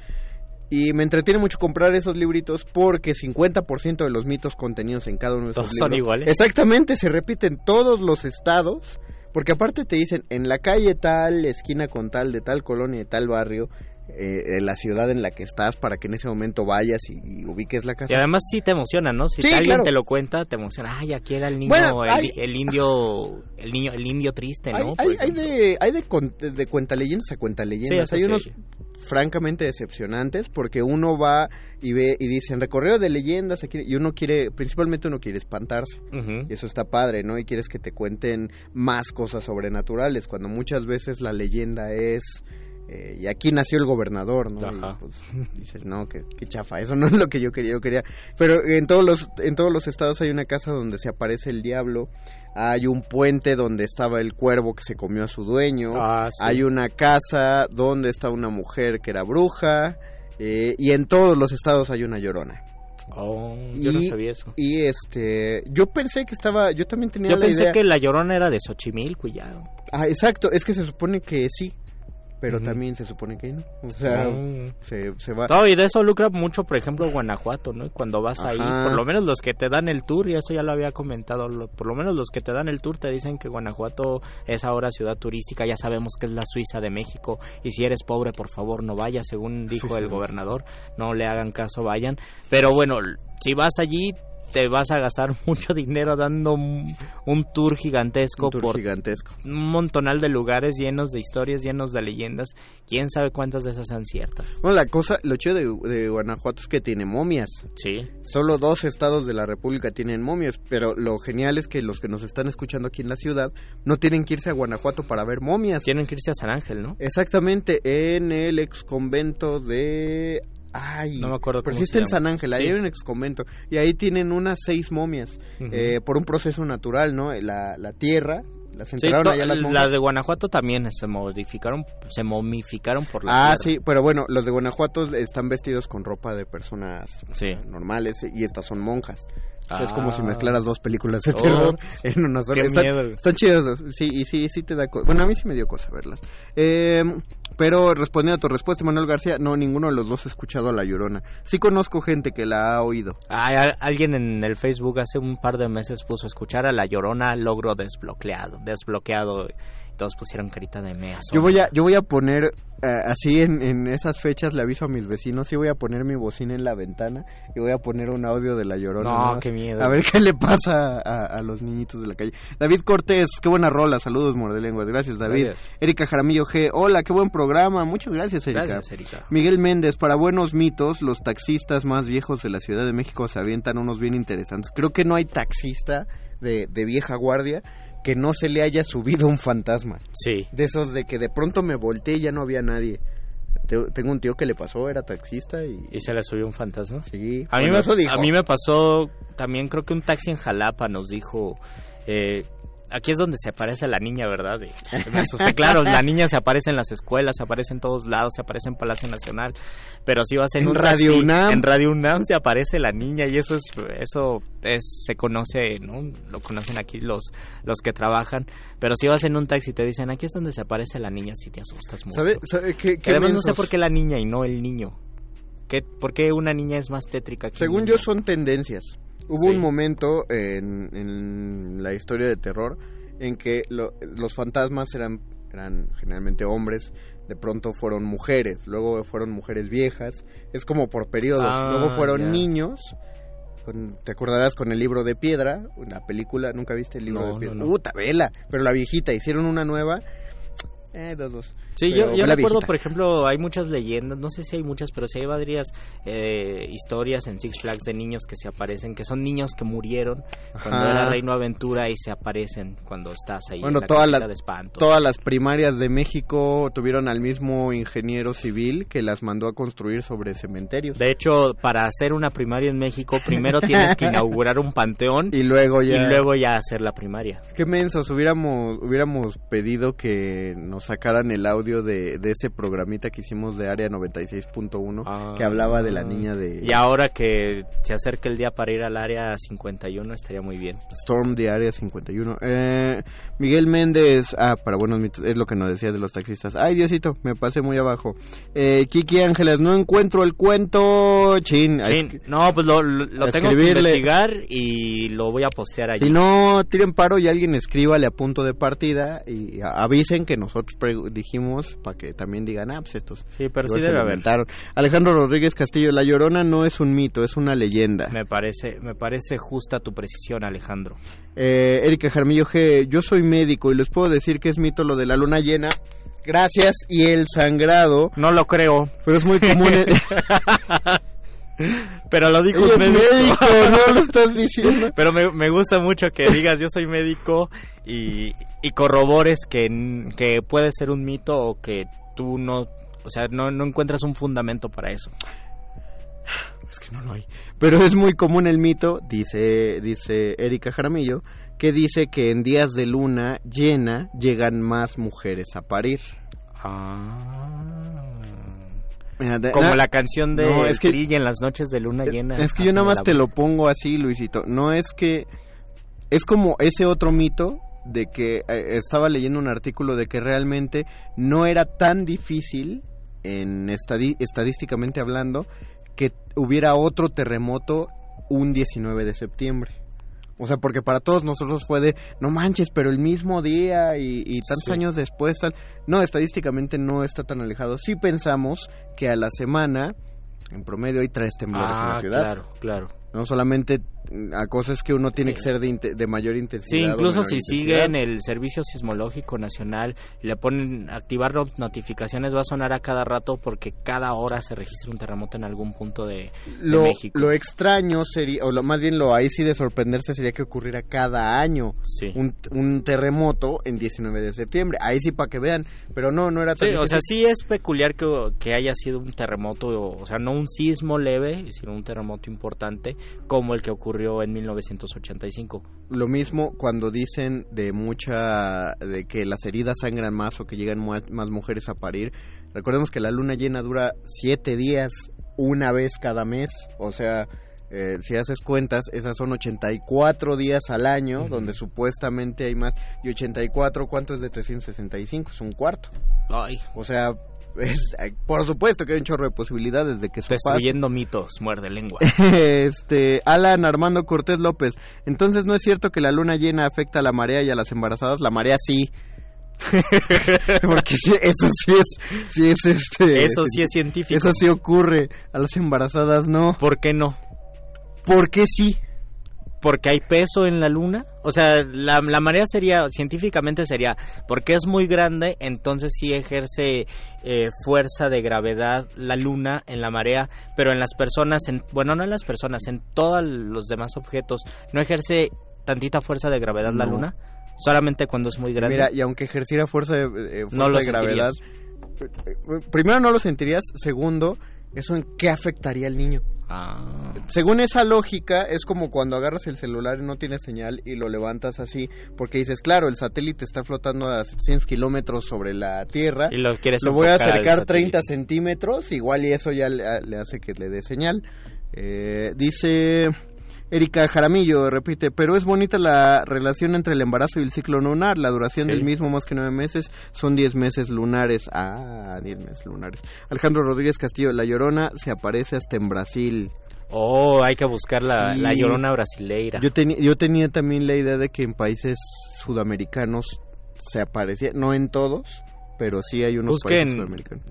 Y me entretiene mucho comprar esos libritos porque 50% de los mitos contenidos en cada uno de esos Todos son libros. iguales. Exactamente, se repiten todos los estados. Porque aparte te dicen en la calle tal, esquina con tal, de tal colonia, de tal barrio, eh, en la ciudad en la que estás, para que en ese momento vayas y, y ubiques la casa. Y además sí te emociona, ¿no? Si Sí, alguien claro. te lo cuenta, te emociona. Ay, aquí era el niño, Bueno, el, hay- el indio, el niño, el indio triste, ¿no? hay, hay de, hay de, con- de cuentaleyendas a cuentaleyendas. Sí, hay unos. Francamente decepcionantes porque uno va y ve y dicen recorrido de leyendas aquí", y uno quiere, principalmente uno quiere espantarse. Y eso está padre, ¿no? Y quieres que te cuenten más cosas sobrenaturales, cuando muchas veces la leyenda es... eh, y aquí nació el gobernador, ¿no? Y, Ajá. pues, [LAUGHS] dices, no, qué, qué chafa, eso no es lo que yo quería, yo quería... Pero en todos, los, en todos los estados hay una casa donde se aparece el diablo, hay un puente donde estaba el cuervo que se comió a su dueño, Ah, sí. hay una casa donde está una mujer que era bruja, eh, y en todos los estados hay una llorona. Oh, yo no Y- sabía eso. Y este, yo pensé que estaba, yo también tenía Yo la pensé idea. que la llorona era de Xochimilco y ya. Ah, exacto, es que se supone que sí, pero también se supone que no. O sea, Mm. se, se va. No, y de eso lucra mucho, por ejemplo, Guanajuato, ¿no? Y Cuando vas ahí, por lo menos los que te dan el tour, y eso ya lo había comentado, lo- por lo menos los que te dan el tour te dicen que Guanajuato es ahora ciudad turística, ya sabemos que es la Suiza de México, y si eres pobre, por favor, no vayas, según dijo Sí, sí. el gobernador, no le hagan caso, vayan. Pero bueno, si vas allí, te vas a gastar [LAUGHS] mucho dinero dando un, un tour gigantesco Un tour por gigantesco. un montonal de lugares llenos de historias, llenos de leyendas. Quién sabe cuántas de esas sean ciertas. Bueno, la cosa, lo chido de, de Guanajuato es que tiene momias. Sí. Solo dos estados de la República tienen momias, pero lo genial es que los que nos están escuchando aquí en la ciudad no tienen que irse a Guanajuato para ver momias. Tienen que irse a San Ángel, ¿no? Exactamente, en el ex convento de... Ay, No me acuerdo pero sí está en. San Ángel, ahí hay un ex convento. Y ahí tienen unas seis momias, eh, por un proceso natural, ¿no? La, la tierra, las Sí, allá las de Guanajuato también se modificaron, se momificaron por la Ah, tierra. sí, pero bueno, los de Guanajuato están vestidos con ropa de personas Sí. normales y estas son monjas. Es como Ah. si mezclaras dos películas de Oh, terror en una sola. qué Están, miedo. están chidos, sí, y sí, sí te da cosa. Bueno, a mí sí me dio cosa verlas. Eh, pero respondiendo a tu respuesta, Manuel García, no, ninguno de los dos ha escuchado a La Llorona. Sí conozco gente que la ha oído. Ay, alguien en el Facebook hace un par de meses puso a escuchar a La Llorona logro desbloqueado, desbloqueado. Y todos pusieron carita de mea. Yo voy a, yo voy a poner, eh, así en, en esas fechas le aviso a mis vecinos, sí voy a poner mi bocina en la ventana y voy a poner un audio de La Llorona. No, más, qué miedo. A ver qué le pasa a, a los niñitos de la calle. David Cortés, qué buena rola, saludos Mordelenguas, gracias David. Gracias. Erika Jaramillo G, hola, qué buen programa, muchas gracias Erika. Gracias, Erika. Miguel Méndez, para buenos mitos, los taxistas más viejos de la Ciudad de México se avientan unos bien interesantes. Creo que no hay taxista de, de vieja guardia que no se le haya subido un fantasma. Sí. De esos de que de pronto me volteé y ya no había nadie. Te- Tengo un tío que le pasó, era taxista y... ¿Y se le subió un fantasma? Sí. A mí, Bueno, me, eso dijo. a mí me pasó también, creo que un taxi en Jalapa nos dijo, eh, aquí es donde se aparece la niña, ¿verdad? Me asusté. claro, la niña se aparece en las escuelas, se aparece en todos lados, se aparece en Palacio Nacional, pero si vas en, En un Radio taxi, UNAM. en Radio UNAM se aparece la niña y eso es, eso es, se conoce, ¿no? Lo conocen aquí los, los que trabajan, pero si vas en un taxi y te dicen, aquí es donde se aparece la niña, si te asustas mucho. ¿Sabe, sabe qué, Que qué además no sé por qué la niña y no el niño. ¿Qué, ¿Por qué una niña es más tétrica que Según yo son tendencias. Hubo Sí. un momento en, en la historia de terror en que lo- los fantasmas eran, eran generalmente hombres, de pronto fueron mujeres, luego fueron mujeres viejas, es como por periodos, Ah, luego fueron niños, con- te acordarás con el libro de piedra, una película, ¿nunca viste el libro No, de piedra? no, no. Puta, vela, pero la viejita, hicieron una nueva, eh, dos, dos. Sí, Pero yo, yo la recuerdo, viejita. por ejemplo, hay muchas leyendas, no sé si hay muchas, pero sí hay varias eh, historias en Six Flags de niños que se aparecen, que son niños que murieron cuando Ajá. era Reino Aventura y se aparecen cuando estás ahí Bueno, en la todas casita las, de espanto. todas las primarias de México tuvieron al mismo ingeniero civil que las mandó a construir sobre cementerios. De hecho, para hacer una primaria en México, primero tienes que inaugurar un panteón [LAUGHS] Y luego ya... y luego ya hacer la primaria. Qué mensos, hubiéramos, hubiéramos pedido que nos sacaran el audio de, de ese programita que hicimos de Área 96.1 que hablaba de la niña de Y ahora que se acerca el día para ir al área 51, estaría muy bien. Storm de Área 51. Eh, Miguel Méndez, ah, para buenos mitos, es lo que nos decía de los taxistas. Ay, Diosito, me pasé muy abajo. Eh, Kiki Ángeles, no encuentro el cuento. Chin, escri- no, pues lo, lo- tengo que investigar y lo voy a postear allí. Si no, tiren paro y alguien escríbale a punto de partida y avisen que nosotros dijimos para que también digan, ah, pues estos. Sí, pero sí debe haber. Alejandro Rodríguez Castillo, La Llorona no es un mito, es una leyenda. Me parece, me parece justa tu precisión, Alejandro. Eh, Erika Jarmillo G, yo soy médico y les puedo decir que es mito lo de la luna llena. Gracias y el sangrado. No lo creo. Pero es muy común. en- [LAUGHS] Pero lo dijo un médico. médico, no lo estás [LAUGHS] diciendo. Pero me, me gusta mucho que digas yo soy médico y, y corrobores que, que puede ser un mito o que tú no, o sea, no, no encuentras un fundamento para eso. Es que no lo hay. Pero es muy común el mito, dice, dice Erika Jaramillo, que dice que en días de luna llena llegan más mujeres a parir. Mira, de- Como na- la canción de No, es que- Krill en las noches de luna llena. Es que yo nada más te lo pongo así, Luisito. No es que... Es como ese otro mito de que eh, estaba leyendo un artículo de que realmente no era tan difícil, en estadi- estadísticamente hablando, que hubiera otro terremoto un 19 de septiembre. O sea, porque para todos nosotros fue de, no manches, pero el mismo día y, y tantos Sí. años después, tal. No, estadísticamente no está tan alejado. Sí pensamos que a la semana, en promedio, hay tres temblores en Ah, la ciudad. claro, claro. No solamente a cosas que uno tiene que ser de, de mayor Sí, intensidad. o incluso si siguen el Servicio Sismológico Nacional y le ponen activar not- notificaciones, va a sonar a cada rato porque cada hora se registra un terremoto en algún punto de, México. lo extraño sería, o lo, más bien lo ahí sí de sorprenderse sería que ocurriera cada año Sí. un, un terremoto en 19 de septiembre. Ahí sí para que vean, pero no, no era tan Sí, o sea, sí es peculiar que, que haya sido un terremoto, o, o sea, no un sismo leve, sino un terremoto importante como el que ocurrió en 1985. Lo mismo cuando dicen de mucha, de que las heridas sangran más o que llegan más, más mujeres a parir. Recordemos que la luna llena dura siete días, una vez cada mes, o sea, eh, si haces cuentas, esas son 84 días al año, donde supuestamente hay más. Y 84, ¿cuánto es de 365? Es un cuarto. Ay, O sea, es- por supuesto que hay un chorro de posibilidades de que pase. destruyendo mitos, muerde lengua. [LAUGHS] este Alan Armando Cortés López. Entonces no es cierto que la luna llena afecta a la marea y a las embarazadas. La marea sí. [LAUGHS] Porque sí, eso sí es, sí es este. Eso sí es científico. Eso sí ocurre. A las embarazadas no. ¿Por qué no? ¿Por qué sí? Porque hay peso en la luna. O sea, la, la marea sería, científicamente sería, porque es muy grande, entonces sí ejerce eh, fuerza de gravedad la luna en la marea, pero en las personas, en, bueno, no en las personas, en todos los demás objetos, no ejerce tantita fuerza de gravedad la luna, solamente cuando es muy grande. Mira, y aunque ejerciera fuerza de, eh, fuerza No lo de gravedad, eh, primero no lo sentirías, segundo, eso en qué afectaría al niño. Ah. Según esa lógica, es como cuando agarras el celular y no tiene señal y lo levantas así, porque dices, claro, el satélite está flotando a 700 kilómetros sobre la Tierra, Y lo quieres lo voy a acercar satélite. 30 centímetros, igual y eso ya le, le hace que le dé señal. Eh, dice Erika Jaramillo, repite, pero es bonita la relación entre el embarazo y el ciclo lunar, la duración Sí. del mismo más que nueve meses, son 10 meses lunares. Ah, 10 meses lunares. Alejandro Rodríguez Castillo, La Llorona se aparece hasta en Brasil. Oh, hay que buscar la, Sí. la llorona brasileira. Yo, teni- yo tenía también la idea de que en países sudamericanos se aparecía, no en todos, pero sí hay unos países sudamericanos.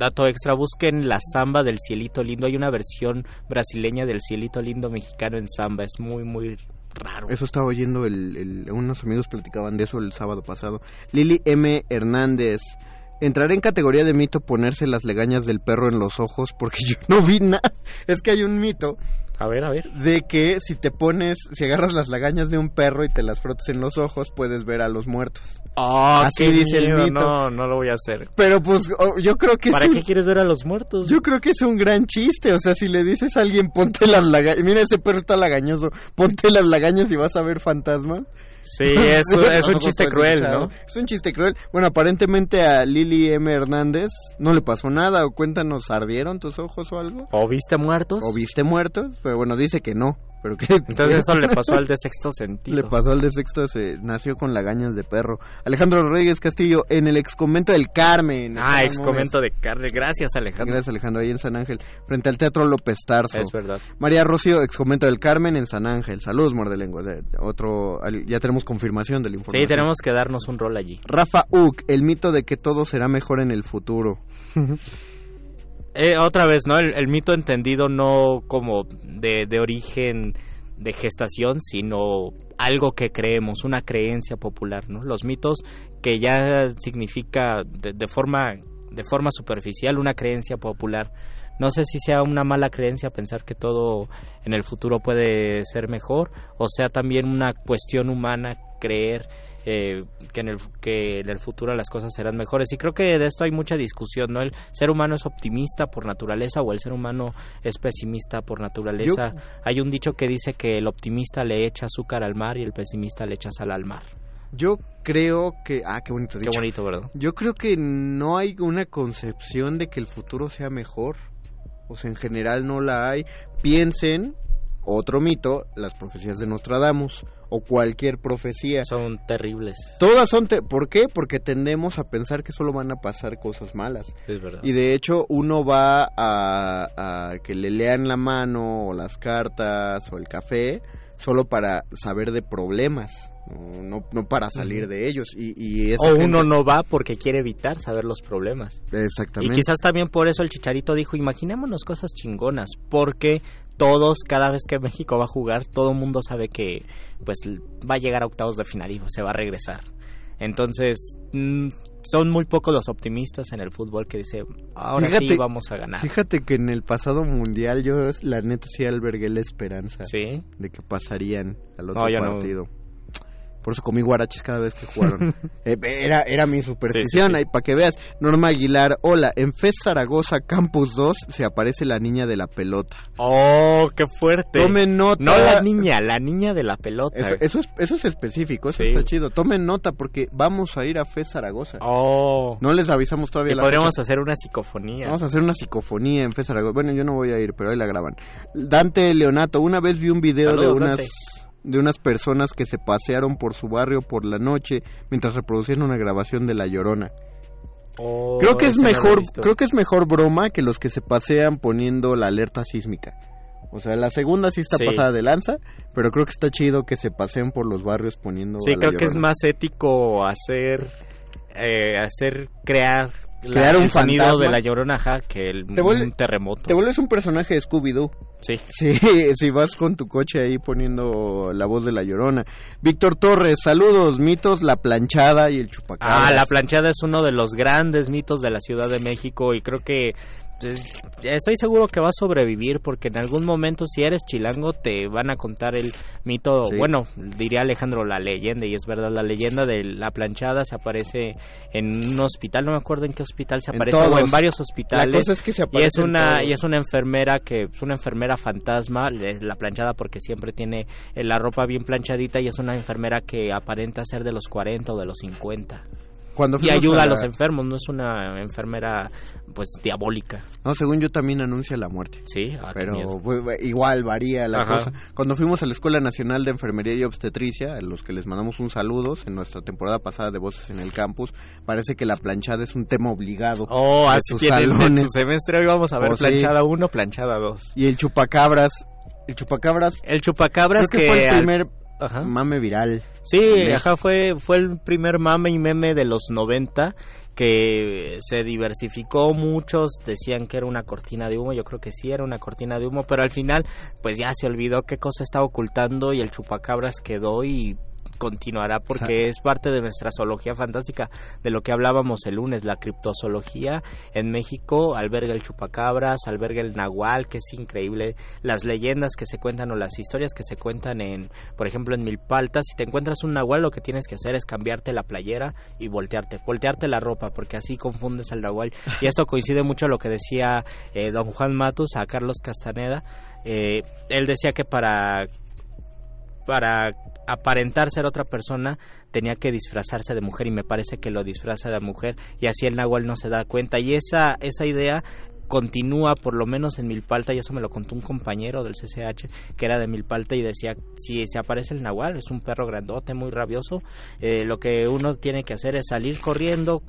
Dato extra, busquen la samba del cielito lindo. Hay una versión brasileña del cielito lindo mexicano en samba. Es muy, muy raro. Eso estaba oyendo, el, unos amigos platicaban de eso el sábado pasado. Lili M. Hernández. Entraré en categoría de mito ponerse las legañas del perro en los ojos porque [LAUGHS] yo no vi nada. Es que hay un mito A ver, a ver. de que si te pones, si agarras las lagañas de un perro y te las frotas en los ojos, puedes ver a los muertos. Oh, Así dice el mito. No, no lo voy a hacer. Pero pues oh, yo creo que ¿Para es qué un- quieres ver a los muertos? Yo creo que es un gran chiste, o sea, si le dices a alguien ponte las lagañas, mira ese perro está lagañoso, ponte las lagañas y vas a ver fantasmas. Sí, es un, [LAUGHS] es un Ojo, chiste cruel. ¿no? Es un chiste cruel. Bueno, aparentemente a Lili M. Hernández no le pasó nada, o cuéntanos, ¿ardieron tus ojos o algo? ¿O viste muertos? ¿O viste muertos? Pero bueno, dice que no, pero que... Entonces eso le pasó al de [LAUGHS] sexto sentido. Le pasó al de sexto, se nació con lagañas de perro. Alejandro Rodríguez Castillo, en el ex convento del Carmen. Ah, ex convento de carne. Gracias, Alejandro. Gracias Alejandro, ahí en San Ángel, frente al Teatro López Tarso. Es verdad. María Rocío, ex convento del Carmen en San Ángel. Saludos, muerde lengua. De- Otro, ya tenemos confirmación de la información. Sí, tenemos que darnos un rol allí. Rafa Uc, el mito de que todo será mejor en el futuro. [LAUGHS] Eh, otra vez, ¿no? El, mito entendido no como de, de origen de gestación, sino algo que creemos, una creencia popular, ¿no? Los mitos que ya significa de, de forma de forma superficial una creencia popular. No sé si sea una mala creencia pensar que todo en el futuro puede ser mejor o sea también una cuestión humana creer eh, que, en el, que en el futuro las cosas serán mejores. Y creo que de esto hay mucha discusión, ¿no? El ser humano es optimista por naturaleza o el ser humano es pesimista por naturaleza. Hay un dicho que dice que el optimista le echa azúcar al mar y el pesimista le echa sal al mar. Yo creo que... Ah, qué bonito Qué dicho. bonito, ¿verdad? Yo creo que no hay una concepción de que el futuro sea mejor. O sea, en general no la hay. Piensen, otro mito, las profecías de Nostradamus o cualquier profecía. Son terribles. Todas son... te- ¿Por qué? Porque tendemos a pensar que solo van a pasar cosas malas. Es verdad. Y de hecho uno va a, a que le lean la mano o las cartas o el café solo para saber de problemas, no, no, no para salir de ellos. Y, y esa O gente- uno no va porque quiere evitar saber los problemas. Y Exactamente. quizás también por eso el Chicharito dijo, imaginémonos cosas chingonas, porque todos, cada vez que México va a jugar, todo el mundo sabe que pues va a llegar a octavos de final y se va a regresar. Entonces, mm, son muy pocos los optimistas en el fútbol que dicen, ahora sí vamos a ganar. Fíjate que en el pasado mundial yo la neta sí albergué la esperanza Sí. de que pasarían al otro No, no. Por eso comí guaraches cada vez que jugaron. [LAUGHS] Eh, era, era mi superstición, Sí, sí, sí. ahí para que veas. Norma Aguilar, hola, en FES Zaragoza Campus 2 se aparece la niña de la pelota. Oh, qué fuerte. Tomen nota. No la niña, la niña de la pelota. Eso, eso es, eso es específico, eso está chido. Tomen nota porque vamos a ir a FES Zaragoza. Oh. No les avisamos todavía Y la podríamos fecha. hacer una psicofonía. Vamos a hacer una psicofonía en FES Zaragoza. Bueno, yo no voy a ir, pero ahí la graban. Dante Leonato, una vez vi un video Saludos, de unas Dante. De unas personas que se pasearon por su barrio por la noche mientras reproducían una grabación de La Llorona. Oh, creo que es no mejor, creo que es mejor broma que los que se pasean poniendo la alerta sísmica. O sea, la segunda sí está Sí. pasada de lanza, pero creo que está chido que se paseen por los barrios poniendo Sí, a La creo que es más ético hacer, eh, hacer crear, Crear un el sonido fantasma. de la llorona ajá, que el, Te vuelve- un terremoto. Te vuelves un personaje de Scooby-Doo. Sí. Sí, [LAUGHS] si vas con tu coche ahí poniendo la voz de la llorona. Víctor Torres, saludos, mitos, la planchada y el chupacabras. Ah, la planchada es uno de los grandes mitos de la Ciudad de México y creo que estoy seguro que va a sobrevivir porque en algún momento si eres chilango te van a contar el mito, Sí. bueno, diría Alejandro la leyenda y es verdad, la leyenda de la planchada se aparece en un hospital, no me acuerdo en qué hospital se En aparece o todos. en varios hospitales. La cosa es que se y aparece es en una y es una enfermera que es una enfermera fantasma, es la planchada porque siempre tiene eh, la ropa bien planchadita y es una enfermera que aparenta ser de los 40 o de los 50 Cuando y ayuda a los enfermos, no es una enfermera pues diabólica. No, según yo también anuncia la muerte. Sí, ah, Pero pues, igual varía la Ajá. cosa. Cuando fuimos a la Escuela Nacional de Enfermería y Obstetricia, a los que les mandamos un saludo en nuestra temporada pasada de Voces en el Campus, parece que la planchada es un tema obligado. Oh, así sus tienen en su semestre hoy vamos a ver Oh, planchada 1, planchada 2. Y el chupacabras, el chupacabras, El chupacabras creo que, fue el al- primer Ajá. mame viral. Sí, ajá, fue, fue el primer mame y meme de los 90 que se diversificó. Muchos decían que era una cortina de humo. Yo creo que sí era una cortina de humo, pero al final, pues ya se olvidó qué cosa estaba ocultando y el chupacabras quedó y continuará porque es parte de nuestra zoología fantástica de lo que hablábamos el lunes la criptozoología en México alberga el chupacabras alberga el nahual que es increíble las leyendas que se cuentan o las historias que se cuentan en por ejemplo en Milpalta si te encuentras un nahual lo que tienes que hacer es cambiarte la playera y voltearte voltearte la ropa porque así confundes al nahual. Y esto [LAUGHS] coincide mucho a lo que decía eh, don Juan Matus a Carlos Castaneda eh, él decía que para para aparentar ser otra persona tenía que disfrazarse de mujer y me parece que lo disfraza de mujer y así el nahual no se da cuenta. Y esa esa idea continúa por lo menos en Milpalta y eso me lo contó un compañero del CCH que era de Milpalta y decía si se aparece el nahual es un perro grandote muy rabioso eh, lo que uno tiene que hacer es salir corriendo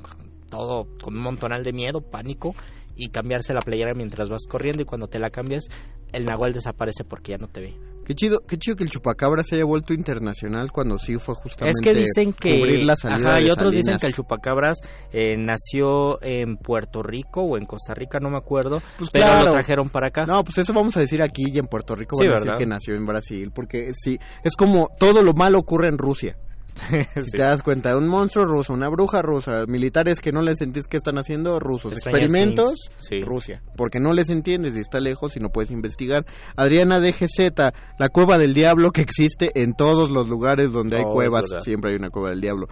todo con un montonal de miedo pánico y cambiarse la playera mientras vas corriendo y cuando te la cambias el nahual desaparece porque ya no te ve Qué chido, qué chido que el chupacabra se haya vuelto internacional cuando sí fue justamente Es que dicen que cubrir la salida ajá, de y otros dicen que el chupacabras eh, nació en Puerto Rico o en Costa Rica, no me acuerdo, Pues pero claro. lo trajeron para acá. No, pues eso vamos a decir aquí y en Puerto Rico Sí, van a decir que nació en Brasil, porque sí, es como todo lo malo ocurre en Rusia. [LAUGHS] Si Sí. te das cuenta, un monstruo ruso, una bruja rusa, militares que no les sentís qué están haciendo, rusos, experimentos, sí. Rusia, porque no les entiendes y está lejos y no puedes investigar. Adriana DGZ, la cueva del diablo que existe en todos los lugares donde hay Oh, cuevas, siempre hay una cueva del diablo.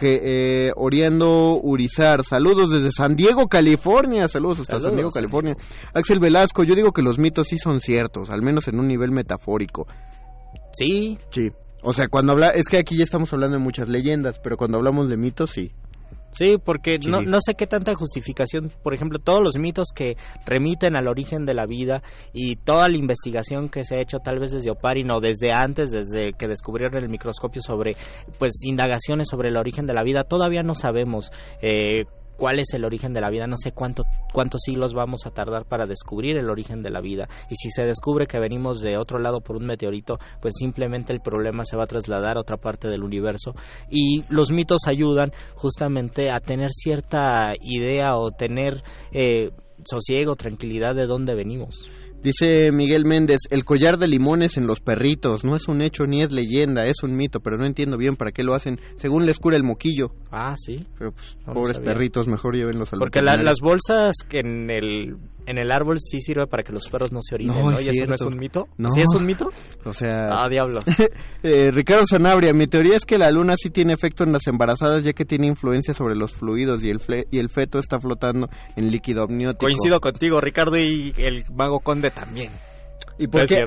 Que, eh, Oriendo Urizar, saludos desde San Diego, California, saludos hasta San Diego, California. Axel Velasco, yo digo que los mitos sí son ciertos, al menos en un nivel metafórico. Sí, Sí. O sea, cuando habla, es que aquí ya estamos hablando de muchas leyendas, pero cuando hablamos de mitos, sí. sí, porque Sí. no, no sé qué tanta justificación, por ejemplo, todos los mitos que remiten al origen de la vida y toda la investigación que se ha hecho tal vez desde Oparin o desde antes, desde que descubrieron el microscopio sobre, pues, indagaciones sobre el origen de la vida, todavía no sabemos. Eh, cuál es el origen de la vida, no sé cuánto, cuántos siglos vamos a tardar para descubrir el origen de la vida. Y si se descubre que venimos de otro lado por un meteorito, pues simplemente el problema se va a trasladar a otra parte del universo. Y los mitos ayudan justamente a tener cierta idea o tener eh, sosiego, tranquilidad de dónde venimos. Dice Miguel Méndez, el collar de limones en los perritos no es un hecho ni es leyenda, es un mito, pero no entiendo bien para qué lo hacen. Según les cura el moquillo. Ah, sí. Pero pues, pobres perritos, mejor llévenlos al Porque las bolsas que en el en el árbol sí sirve para que los perros no se orinen, ¿no? ¿Y eso no es un mito? No. ¿Sí es un mito? [LAUGHS] O sea... Ah, diablo. [LAUGHS] eh, Ricardo Sanabria, mi teoría es que la luna sí tiene efecto en las embarazadas ya que tiene influencia sobre los fluidos y el, y el feto está flotando en líquido amniótico. Coincido contigo, Ricardo, y el mago conde también. ¿Y por, qué,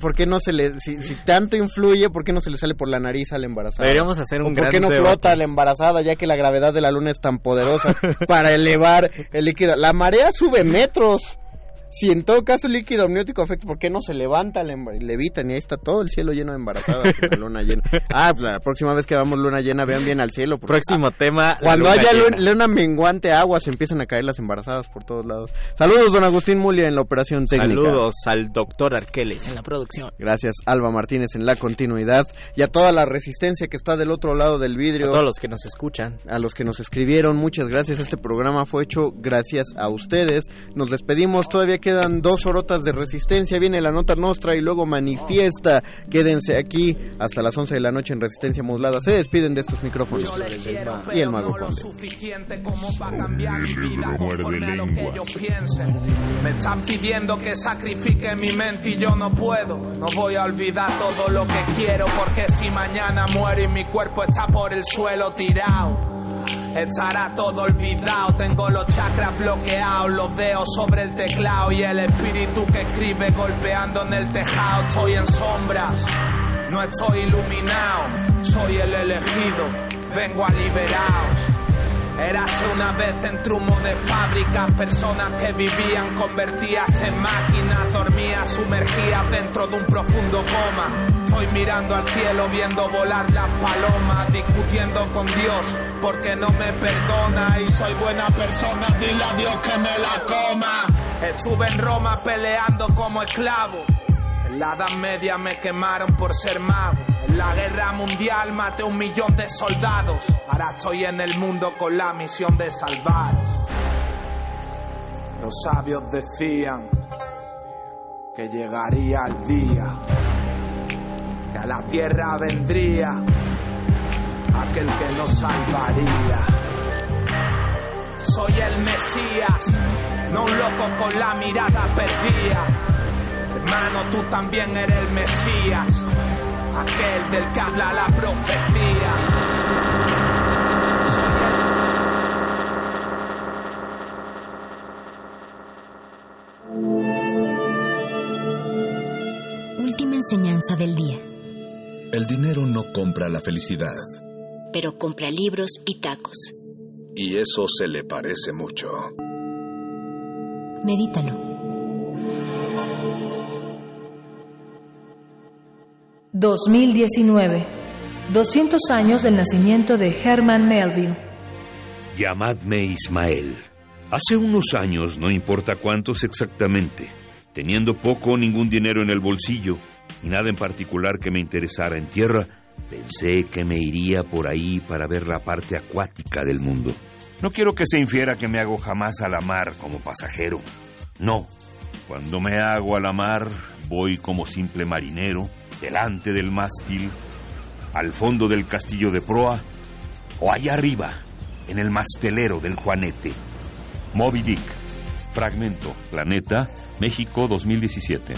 por, qué, no se le, si, tanto influye, por qué no se le sale por la nariz a la embarazada? Deberíamos hacer un ¿Por qué no flota la embarazada ya que la gravedad de la luna es tan poderosa [LAUGHS] para elevar el líquido? La marea sube metros si en todo caso el líquido amniótico afecta, ¿por qué no se levanta, le levitan y ahí está todo el cielo lleno de embarazadas la luna llena? Ah, pues, la próxima vez que vamos luna llena, vean bien al cielo. Próximo ah, tema. Cuando haya luna, menguante agua, se empiezan a caer las embarazadas por todos lados. Saludos, don Agustín Mulia en la operación técnica. Saludos al doctor Arqueles en la producción. Gracias, Alba Martínez en la continuidad y a toda la resistencia que está del otro lado del vidrio. A todos los que nos escuchan. A los que nos escribieron, muchas gracias. Este programa fue hecho gracias a ustedes. Nos despedimos, todavía quedan dos horotas de resistencia, viene la nota nostra y luego manifiesta. Quédense aquí hasta las 11 de la noche en resistencia modulada. Se despiden de estos micrófonos. Y el mago Me están pidiendo que sacrifique mi mente y yo no puedo. No voy a olvidar todo lo que quiero porque si mañana muero y mi cuerpo está por el suelo tirado estará todo olvidado. Tengo los chakras bloqueados, los dedos sobre el teclado y el espíritu que escribe golpeando en el tejado. Estoy en sombras, no estoy iluminado, soy el elegido, vengo a liberaros. Érase una vez en humo de fábricas, personas que vivían convertidas en máquinas, dormías sumergidas dentro de un profundo coma. Estoy mirando al cielo, viendo volar las palomas, discutiendo con Dios porque no me perdona y soy buena persona, dile a Dios que me la coma. Estuve en Roma peleando como esclavo. En la Edad Media me quemaron por ser mago. En la guerra mundial maté un millón de soldados. Ahora estoy en el mundo con la misión de salvar. Los sabios decían que llegaría el día que a la tierra vendría aquel que nos salvaría. Soy el Mesías, no un loco con la mirada perdida. Hermano, tú también eres el Mesías aquel del que habla la profecía. Última enseñanza del día. El dinero no compra la felicidad. Pero compra libros y tacos. Y eso se le parece mucho. Medítalo. 2019. 200 años del nacimiento de Herman Melville. Llamadme Ismael. Hace unos años, no importa cuántos exactamente, teniendo poco o ningún dinero en el bolsillo y nada en particular que me interesara en tierra, pensé que me iría por ahí para ver la parte acuática del mundo. No quiero que se infiera que me hago jamás a la mar como pasajero. No. Cuando me hago a la mar, voy como simple marinero delante del mástil, al fondo del castillo de proa o allá arriba, en el mastelero del Juanete. Moby Dick. Fragmento. Planeta. México 2017.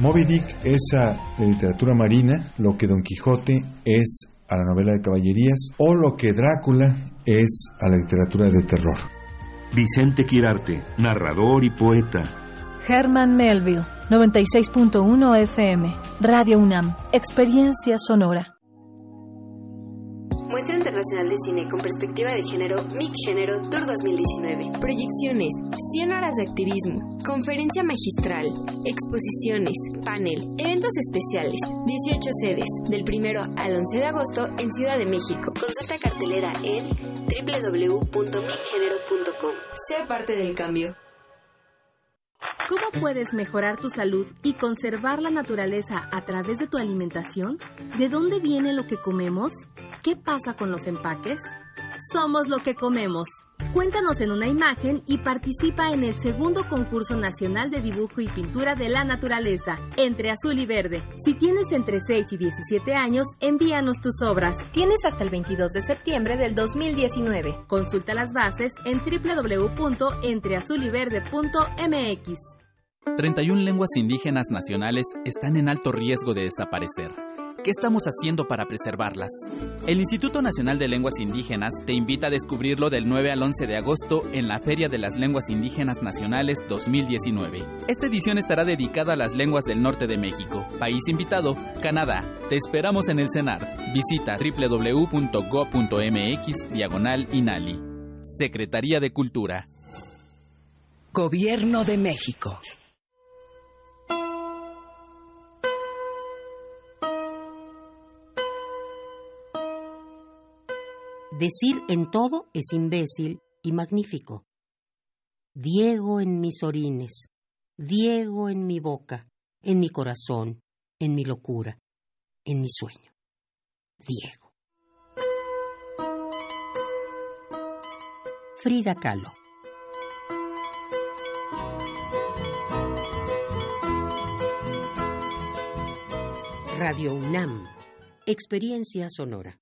Moby Dick es a la literatura marina lo que Don Quijote es a la novela de caballerías o lo que Drácula es a la literatura de terror. Vicente Quirarte, narrador y poeta. Herman Melville 96.1 FM, Radio UNAM, Experiencia Sonora. Muestra Internacional de Cine con Perspectiva de Género, MIC Género Tour 2019. Proyecciones, 100 horas de activismo, conferencia magistral, exposiciones, panel, eventos especiales, 18 sedes, del 1 al 11 de agosto en Ciudad de México. Consulta cartelera en www.miggenero.com. Sé parte del cambio. ¿Cómo puedes mejorar tu salud y conservar la naturaleza a través de tu alimentación? ¿De dónde viene lo que comemos? ¿Qué pasa con los empaques? Somos lo que comemos. Cuéntanos en una imagen y participa en el segundo concurso nacional de dibujo y pintura de la naturaleza, entre azul y verde. Si tienes entre 6 y 17 años, envíanos tus obras. Tienes hasta el 22 de septiembre del 2019. Consulta las bases en www.entreazuliverde.mx. 31 lenguas indígenas nacionales están en alto riesgo de desaparecer. ¿Qué estamos haciendo para preservarlas? El Instituto Nacional de Lenguas Indígenas te invita a descubrirlo del 9 al 11 de agosto en la Feria de las Lenguas Indígenas Nacionales 2019. Esta edición estará dedicada a las lenguas del norte de México. País invitado, Canadá. Te esperamos en el CENART. Visita www.go.mx diagonal INALI. Secretaría de Cultura. Gobierno de México. Decir en todo es imbécil y magnífico. Diego en mis orines, Diego en mi boca, en mi corazón, en mi locura, en mi sueño. Diego. Frida Kahlo. Radio UNAM. Experiencia sonora.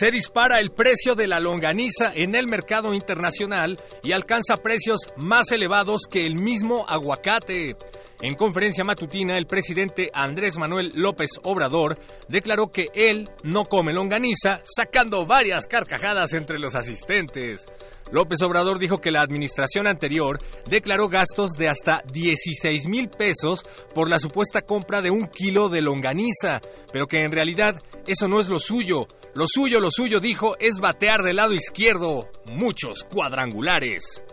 Se dispara el precio de la longaniza en el mercado internacional y alcanza precios más elevados que el mismo aguacate. En conferencia matutina, el presidente Andrés Manuel López Obrador declaró que él no come longaniza, sacando varias carcajadas entre los asistentes. López Obrador dijo que la administración anterior declaró gastos de hasta 16 mil pesos por la supuesta compra de un kilo de longaniza, pero que en realidad eso no es lo suyo. Lo suyo, lo suyo, dijo, es batear del lado izquierdo muchos cuadrangulares.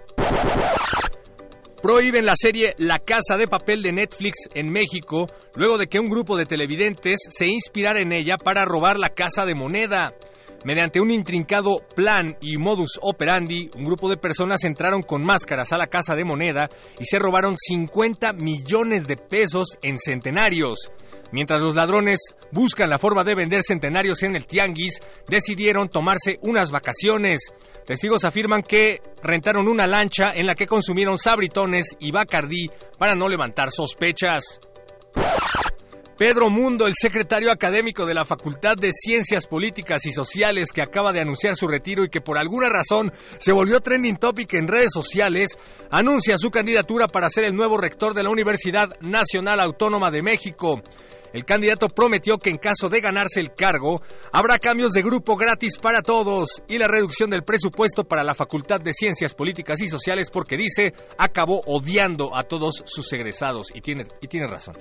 Prohíben la serie La Casa de Papel de Netflix en México luego de que un grupo de televidentes se inspirara en ella para robar la casa de moneda. Mediante un intrincado plan y modus operandi, un grupo de personas entraron con máscaras a la casa de moneda y se robaron 50 millones de pesos en centenarios. Mientras los ladrones buscan la forma de vender centenarios en el tianguis, decidieron tomarse unas vacaciones. Testigos afirman que rentaron una lancha en la que consumieron sabritones y bacardí para no levantar sospechas. Pedro Mundo, el secretario académico de la Facultad de Ciencias Políticas y Sociales que acaba de anunciar su retiro y que por alguna razón se volvió trending topic en redes sociales, anuncia su candidatura para ser el nuevo rector de la Universidad Nacional Autónoma de México. El candidato prometió que en caso de ganarse el cargo, habrá cambios de grupo gratis para todos y la reducción del presupuesto para la Facultad de Ciencias Políticas y Sociales porque dice acabó odiando a todos sus egresados y tiene, y tiene razón.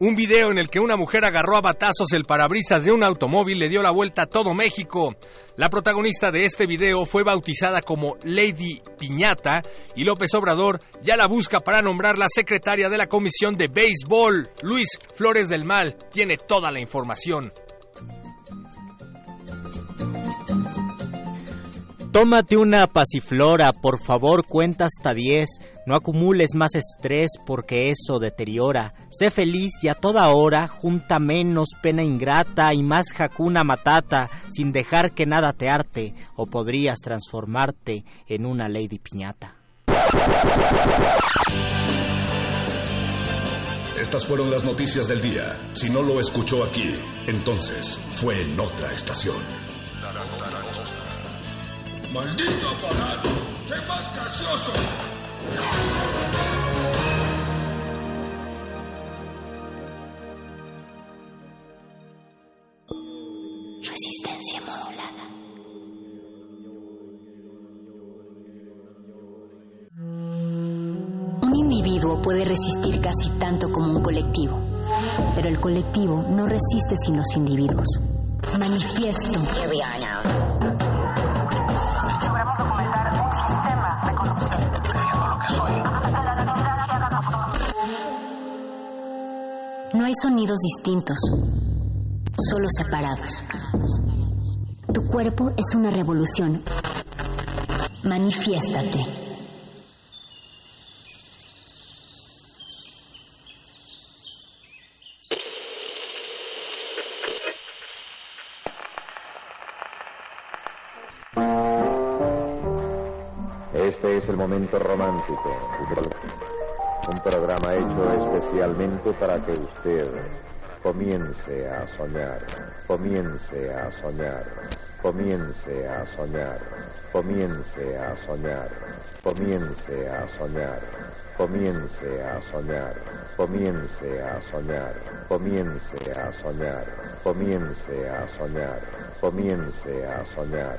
Un video en el que una mujer agarró a batazos el parabrisas de un automóvil le dio la vuelta a todo México. La protagonista de este video fue bautizada como Lady Piñata y López Obrador ya la busca para nombrar la secretaria de la Comisión de Béisbol. Luis Flores del Mal tiene toda la información. Tómate una pasiflora, por favor, cuenta hasta 10. No acumules más estrés porque eso deteriora. Sé feliz y a toda hora, junta menos pena ingrata y más jacuna matata, sin dejar que nada te arte, o podrías transformarte en una lady piñata. Estas fueron las noticias del día. Si no lo escuchó aquí, entonces fue en otra estación. ¡Maldito aparato! ¡Sé más gracioso! Resistencia modulada. Un individuo puede resistir casi tanto como un colectivo, pero el colectivo no resiste sin los individuos. Manifiesto. No hay sonidos distintos, solo separados. Tu cuerpo es una revolución. Manifiéstate. Este es el momento romántico. Un programa hecho especialmente para que usted comience a soñar, comience a soñar, comience a soñar, comience a soñar, comience a soñar, comience a soñar, comience a soñar, comience a soñar, comience a soñar, comience a soñar.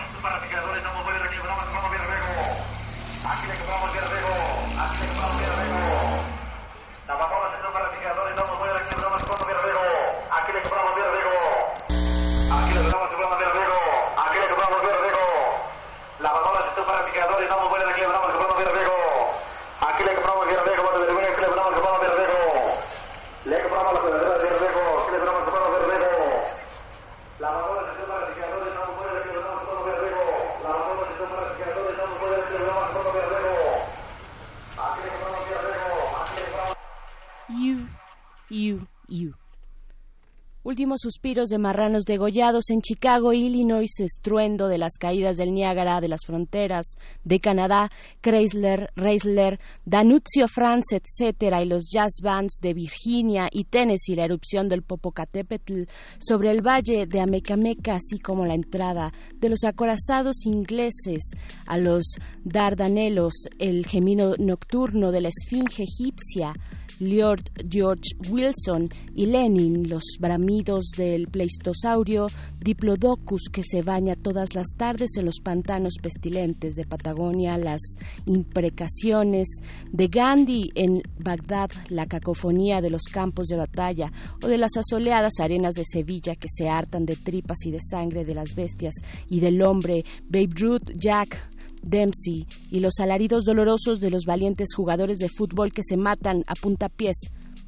Últimos suspiros de marranos degollados en Chicago, Illinois, estruendo de las caídas del Niágara, de las fronteras de Canadá, Chrysler, Reisler, Danuzio France, etcétera, y los jazz bands de Virginia y Tennessee, la erupción del Popocatépetl sobre el valle de Amecameca, así como la entrada de los acorazados ingleses a los Dardanelos, el gemino nocturno de la esfinge egipcia, Lord George Wilson y Lenin, los bramidos del pleistosaurio Diplodocus que se baña todas las tardes en los pantanos pestilentes de Patagonia, las imprecaciones de Gandhi en Bagdad, la cacofonía de los campos de batalla o de las asoleadas arenas de Sevilla que se hartan de tripas y de sangre de las bestias y del hombre, Babe Ruth, Jack, Dempsey y los alaridos dolorosos de los valientes jugadores de fútbol que se matan a puntapiés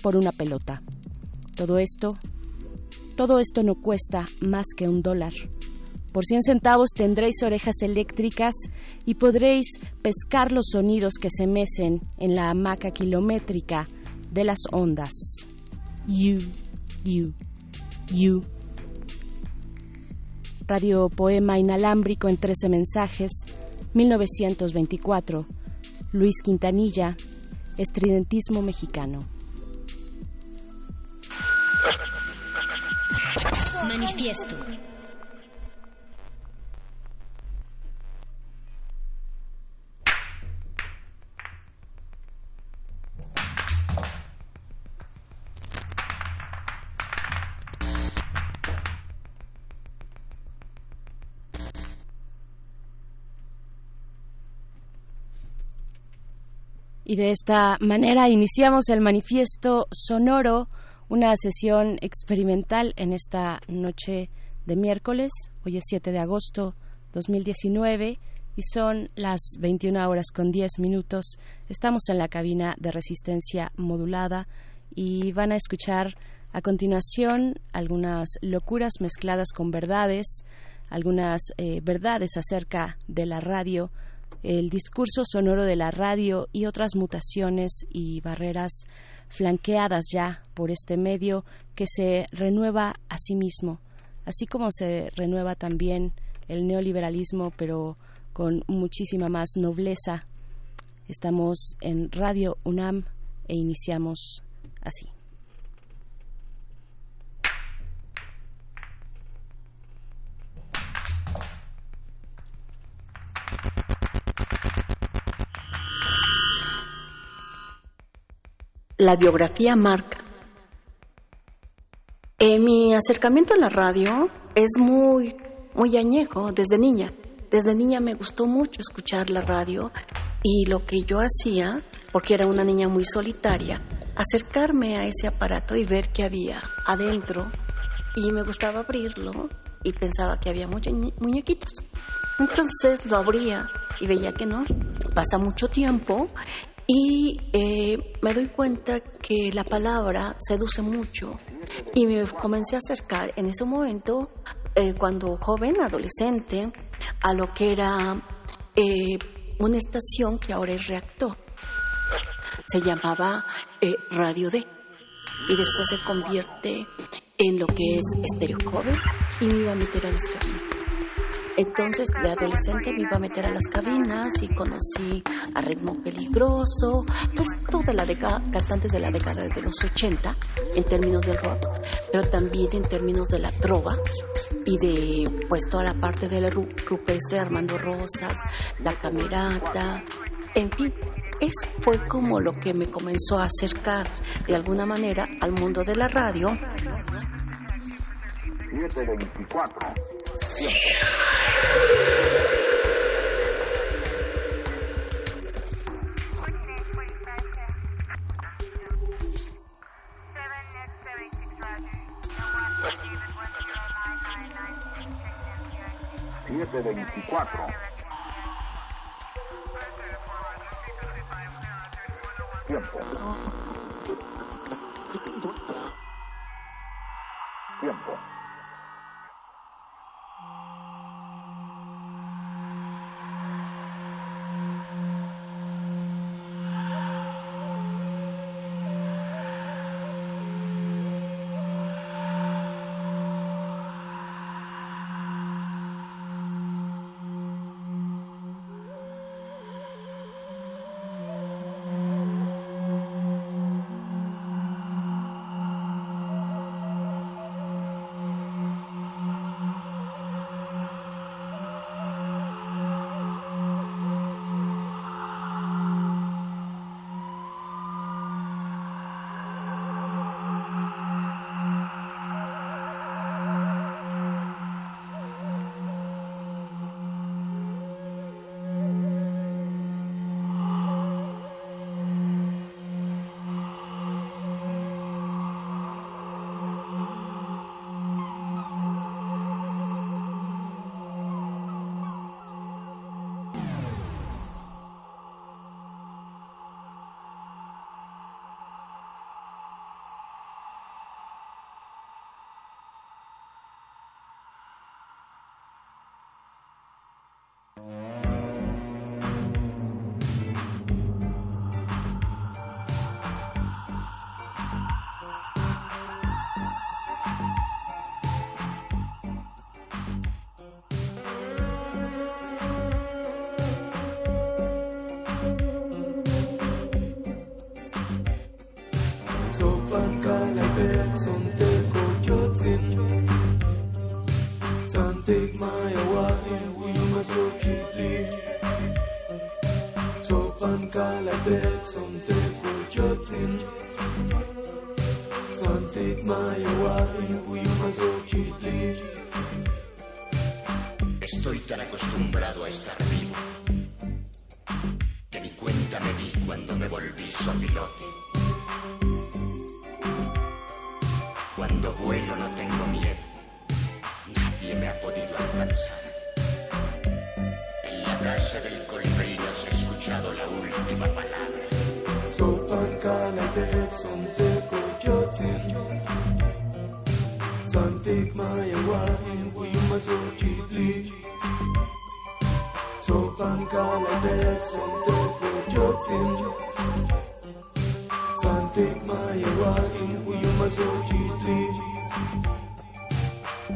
por una pelota. Todo esto, todo esto no cuesta más que un dólar. Por 100 centavos tendréis orejas eléctricas y podréis pescar los sonidos que se mecen en la hamaca kilométrica de las ondas. You, you, you. Radio Poema Inalámbrico en 13 mensajes 1924. Luis Quintanilla, Estridentismo Mexicano. Manifiesto. Y de esta manera iniciamos el manifiesto sonoro, una sesión experimental en esta noche de miércoles. Hoy es 7 de agosto 2019 y son las 21 horas con 10 minutos. Estamos en la cabina de resistencia modulada y van a escuchar a continuación algunas locuras mezcladas con verdades, algunas eh, verdades acerca de la radio el discurso sonoro de la radio y otras mutaciones y barreras flanqueadas ya por este medio que se renueva a sí mismo, así como se renueva también el neoliberalismo, pero con muchísima más nobleza. Estamos en Radio UNAM e iniciamos así. La biografía marca. Eh, mi acercamiento a la radio es muy, muy añejo desde niña. Desde niña me gustó mucho escuchar la radio y lo que yo hacía, porque era una niña muy solitaria, acercarme a ese aparato y ver qué había adentro y me gustaba abrirlo y pensaba que había muñequitos. Entonces lo abría y veía que no. Pasa mucho tiempo y eh, me doy cuenta que la palabra seduce mucho y me comencé a acercar en ese momento, eh, cuando joven, adolescente, a lo que era eh, una estación que ahora es reactor. Se llamaba Radio D y después se convierte en lo que es estéreo cover y me iba a meter a cabinas. Entonces, de adolescente me iba a meter a las cabinas y conocí a Ritmo Peligroso, pues toda la década, cantantes de la década de los 80 en términos del rock, pero también en términos de la trova y de pues toda la parte del rupestre Armando Rosas, la camerata, en fin, eso fue como lo que me comenzó a acercar de alguna manera al mundo de la radio. 724. Siete veinticuatro. Tiempo. Tiempo. Take my away, we must quickly. Sopan for. Son take my away, we must go quickly. Estoy tan acostumbrado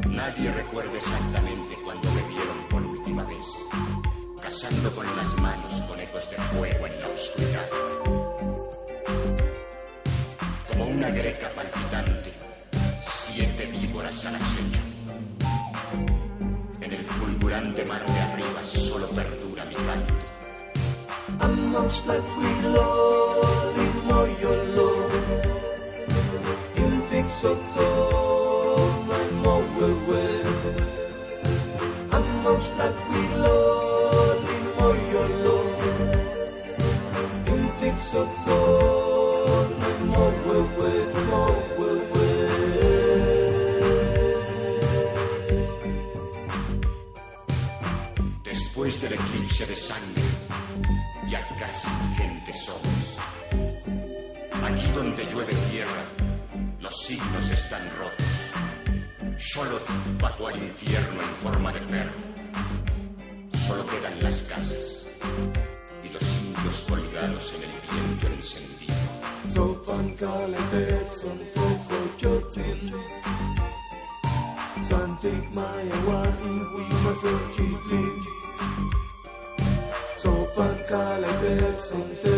Nadie recuerda exactamente cuando me vieron por última vez, cazando con las manos con ecos de fuego en la oscuridad. Como una greca palpitante, siete víboras al acecho. En el fulgurante mar de arriba solo perdura mi canto. Amongst that we love. Ya casi gente somos. Aquí donde llueve tierra, los signos están rotos. Solo bajó al infierno en forma de perro. Solo quedan las casas y los indios colgados en el viento encendido. Sopan Santik mayawain kalendek son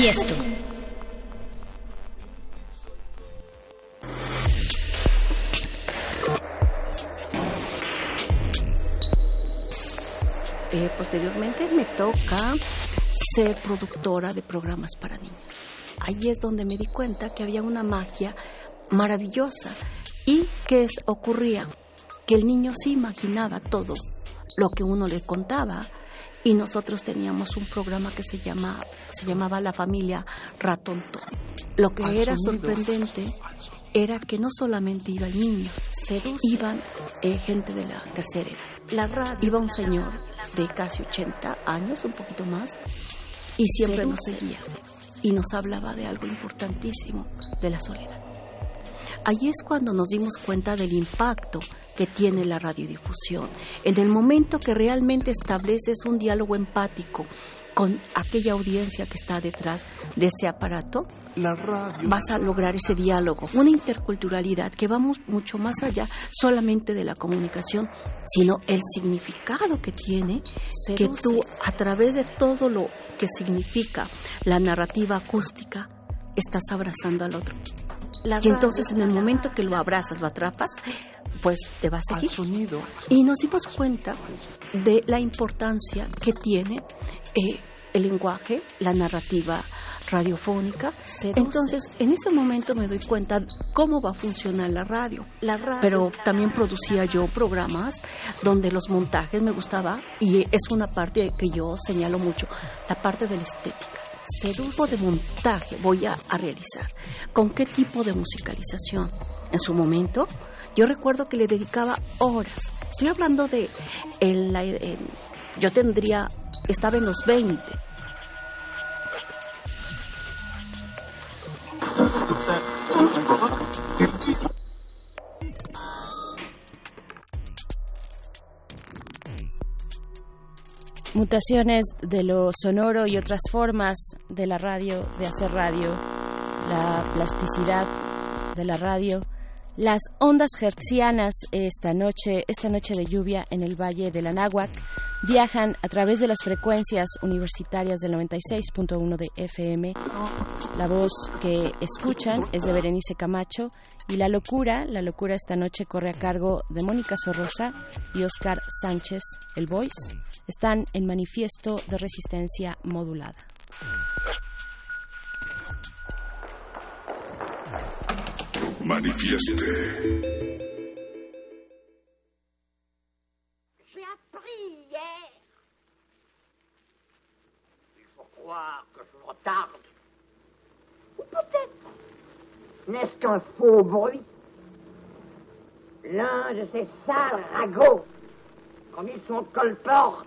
Manifiesto. Eh, posteriormente me toca ser productora de programas para niños. Ahí es donde me di cuenta que había una magia maravillosa y que ocurría que el niño se imaginaba todo lo que uno le contaba y nosotros teníamos un programa que se llama se llamaba La familia Ratonto. Lo que era sorprendente era que no solamente iban niños, iban eh, gente de la tercera edad. La radio. Iba un señor de casi 80 años, un poquito más, y siempre nos seguía y nos hablaba de algo importantísimo, de la soledad. Allí es cuando nos dimos cuenta del impacto que tiene la radiodifusión. En el momento que realmente estableces un diálogo empático con aquella audiencia que está detrás de ese aparato, vas a lograr ese diálogo, una interculturalidad que vamos mucho más allá solamente de la comunicación, sino el significado que tiene que tú a través de todo lo que significa la narrativa acústica estás abrazando al otro. y entonces en el momento que lo abrazas, lo atrapas, pues te va a seguir. Y nos dimos cuenta de la importancia que tiene eh, el lenguaje, la narrativa radiofónica. Entonces, en ese momento me doy cuenta cómo va a funcionar la radio. La radio. Pero también producía yo programas donde los montajes me gustaba y es una parte que yo señalo mucho, la parte de la estética. ¿Qué tipo de montaje voy a, a realizar? ¿Con qué tipo de musicalización? En su momento, yo recuerdo que le dedicaba horas. Estoy hablando de, en la, yo tendría, estaba en los 20. Mutaciones de lo sonoro y otras formas de la radio, de hacer radio, la plasticidad de la radio, las ondas hertzianas esta noche, esta noche de lluvia en el Valle del Anáhuac viajan a través de las frecuencias universitarias del 96.1 de FM. La voz que escuchan es de Berenice Camacho y la locura, la locura esta noche corre a cargo de Mónica Sorrosa y Oscar Sánchez, el Voice. Están en manifiesto de resistencia modulada. Manifieste. J'ai appris hier. Il faut croire que je retarde. Ou peut-être n'est-ce qu'un faux bruit? L'un de ces sales ragots, comme ils sont colportes,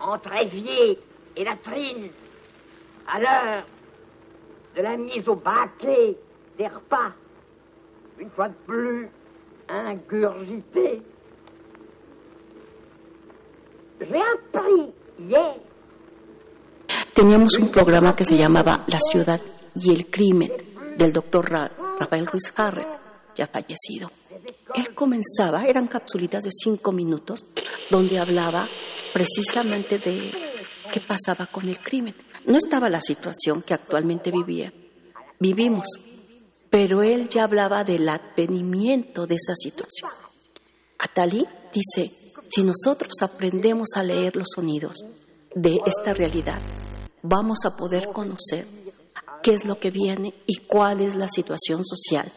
entre évier et latrine, à l'heure de la mise au baquet des repas, une fois de plus ingurgité. J'ai Teníamos un programa que se llamaba La ciudad y el crimen del doctor Ra- Rafael Ruiz Harrer, ya fallecido. Él comenzaba, eran capsulitas de cinco minutos, donde hablaba precisamente de qué pasaba con el crimen. No estaba la situación que actualmente vivía, vivimos, pero él ya hablaba del advenimiento de esa situación. Atali dice, si nosotros aprendemos a leer los sonidos de esta realidad, vamos a poder conocer qué es lo que viene y cuál es la situación social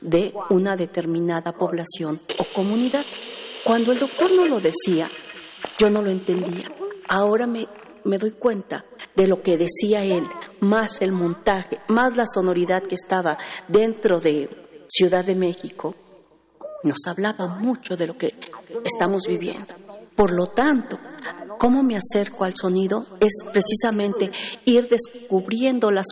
de una determinada población o comunidad. Cuando el doctor no lo decía, yo no lo entendía. Ahora me, me doy cuenta de lo que decía él, más el montaje, más la sonoridad que estaba dentro de Ciudad de México, nos hablaba mucho de lo que estamos viviendo. Por lo tanto, cómo me acerco al sonido es precisamente ir descubriendo las,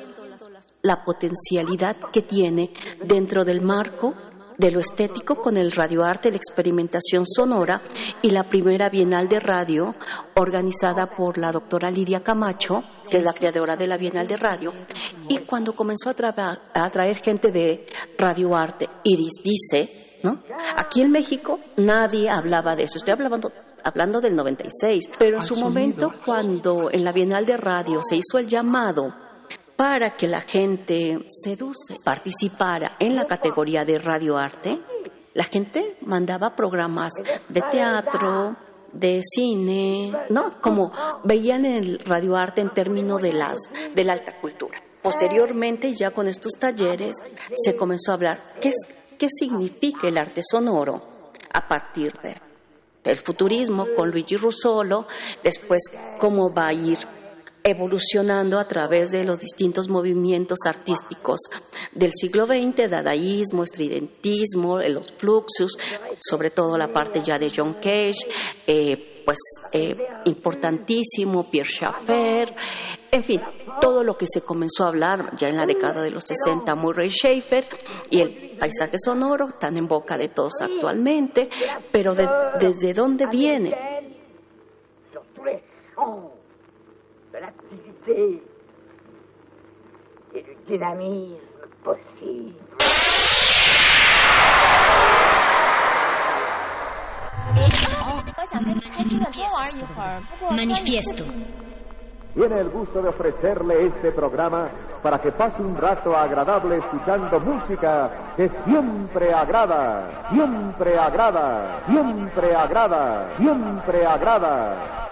la potencialidad que tiene dentro del marco de lo estético con el radioarte, la experimentación sonora y la primera Bienal de Radio organizada por la doctora Lidia Camacho, que es la creadora de la Bienal de Radio, y cuando comenzó a, traba- a traer gente de radioarte, Iris dice, ¿no? Aquí en México nadie hablaba de eso, estoy hablando hablando del 96, pero en su momento cuando en la Bienal de Radio se hizo el llamado para que la gente seduce participara en la categoría de radioarte, la gente mandaba programas de teatro, de cine, ¿no? Como veían el radioarte en términos de las de la alta cultura. Posteriormente, ya con estos talleres, se comenzó a hablar qué es qué significa el arte sonoro a partir de el futurismo con Luigi Russolo, después cómo va a ir evolucionando a través de los distintos movimientos artísticos del siglo XX, dadaísmo, estridentismo, los fluxus, sobre todo la parte ya de John Cage, eh, pues eh, importantísimo, Pierre Schaeffer, en fin, todo lo que se comenzó a hablar ya en la década de los 60, Murray Schaeffer y el paisaje sonoro, tan en boca de todos actualmente, pero de- desde dónde viene de l'activité et du dynamisme possible. Pues Manifiesto. Tiene el gusto de ofrecerle este programa para que pase un rato agradable escuchando música que siempre agrada, siempre agrada, siempre agrada, siempre agrada.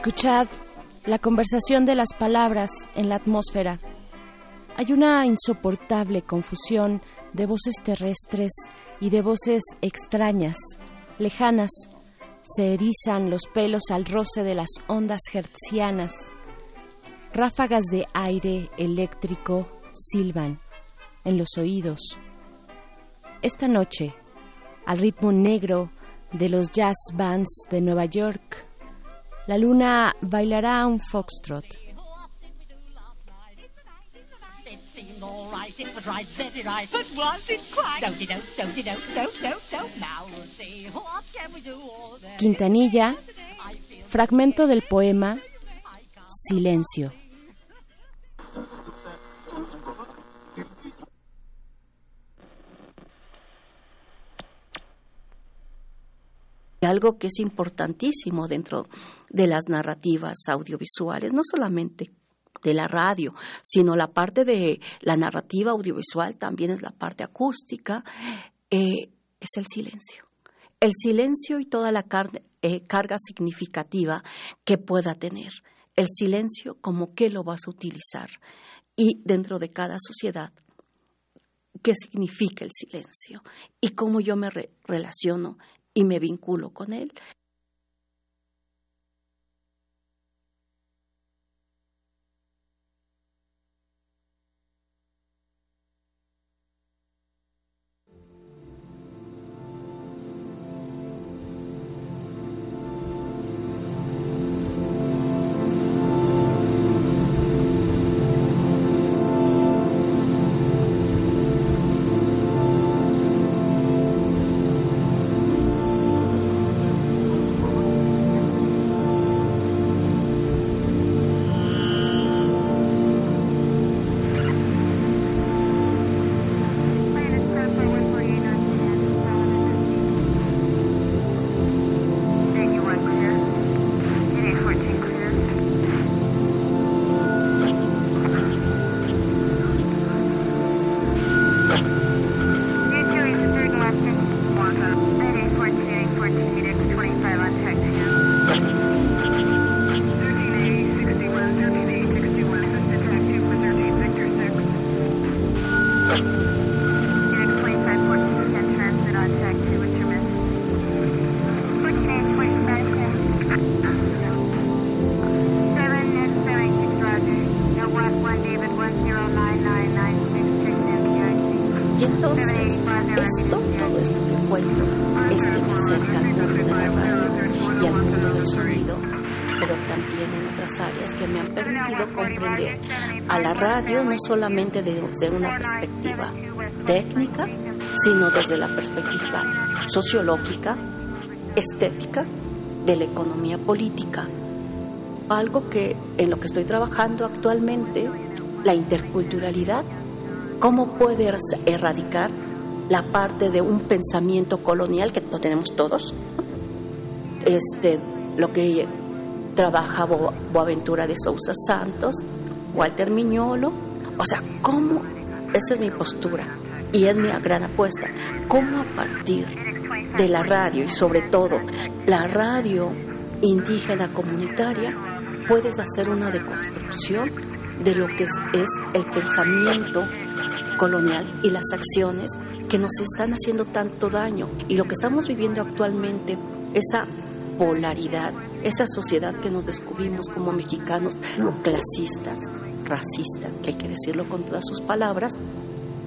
Escuchad la conversación de las palabras en la atmósfera. Hay una insoportable confusión de voces terrestres y de voces extrañas, lejanas. Se erizan los pelos al roce de las ondas hertzianas. Ráfagas de aire eléctrico silban en los oídos. Esta noche, al ritmo negro de los jazz bands de Nueva York, la luna bailará un foxtrot. Quintanilla, fragmento del poema Silencio. algo que es importantísimo dentro de las narrativas audiovisuales, no solamente de la radio, sino la parte de la narrativa audiovisual también es la parte acústica, eh, es el silencio. El silencio y toda la eh, carga significativa que pueda tener. El silencio como qué lo vas a utilizar. Y dentro de cada sociedad, qué significa el silencio y cómo yo me relaciono y me vinculo con él. Y entonces, esto, todo esto que cuento, es que me acerca al de la radio y al mundo del sonido, pero también en otras áreas que me han permitido comprender no solamente desde una perspectiva técnica, sino desde la perspectiva sociológica, estética, de la economía política. Algo que en lo que estoy trabajando actualmente, la interculturalidad, cómo puede erradicar la parte de un pensamiento colonial que lo tenemos todos. Este, lo que trabaja Boaventura de Sousa Santos, Walter Miñolo, o sea, ¿cómo? Esa es mi postura y es mi gran apuesta. ¿Cómo a partir de la radio y sobre todo la radio indígena comunitaria puedes hacer una deconstrucción de lo que es, es el pensamiento colonial y las acciones que nos están haciendo tanto daño y lo que estamos viviendo actualmente, esa polaridad, esa sociedad que nos descubrimos como mexicanos clasistas, racista, que hay que decirlo con todas sus palabras,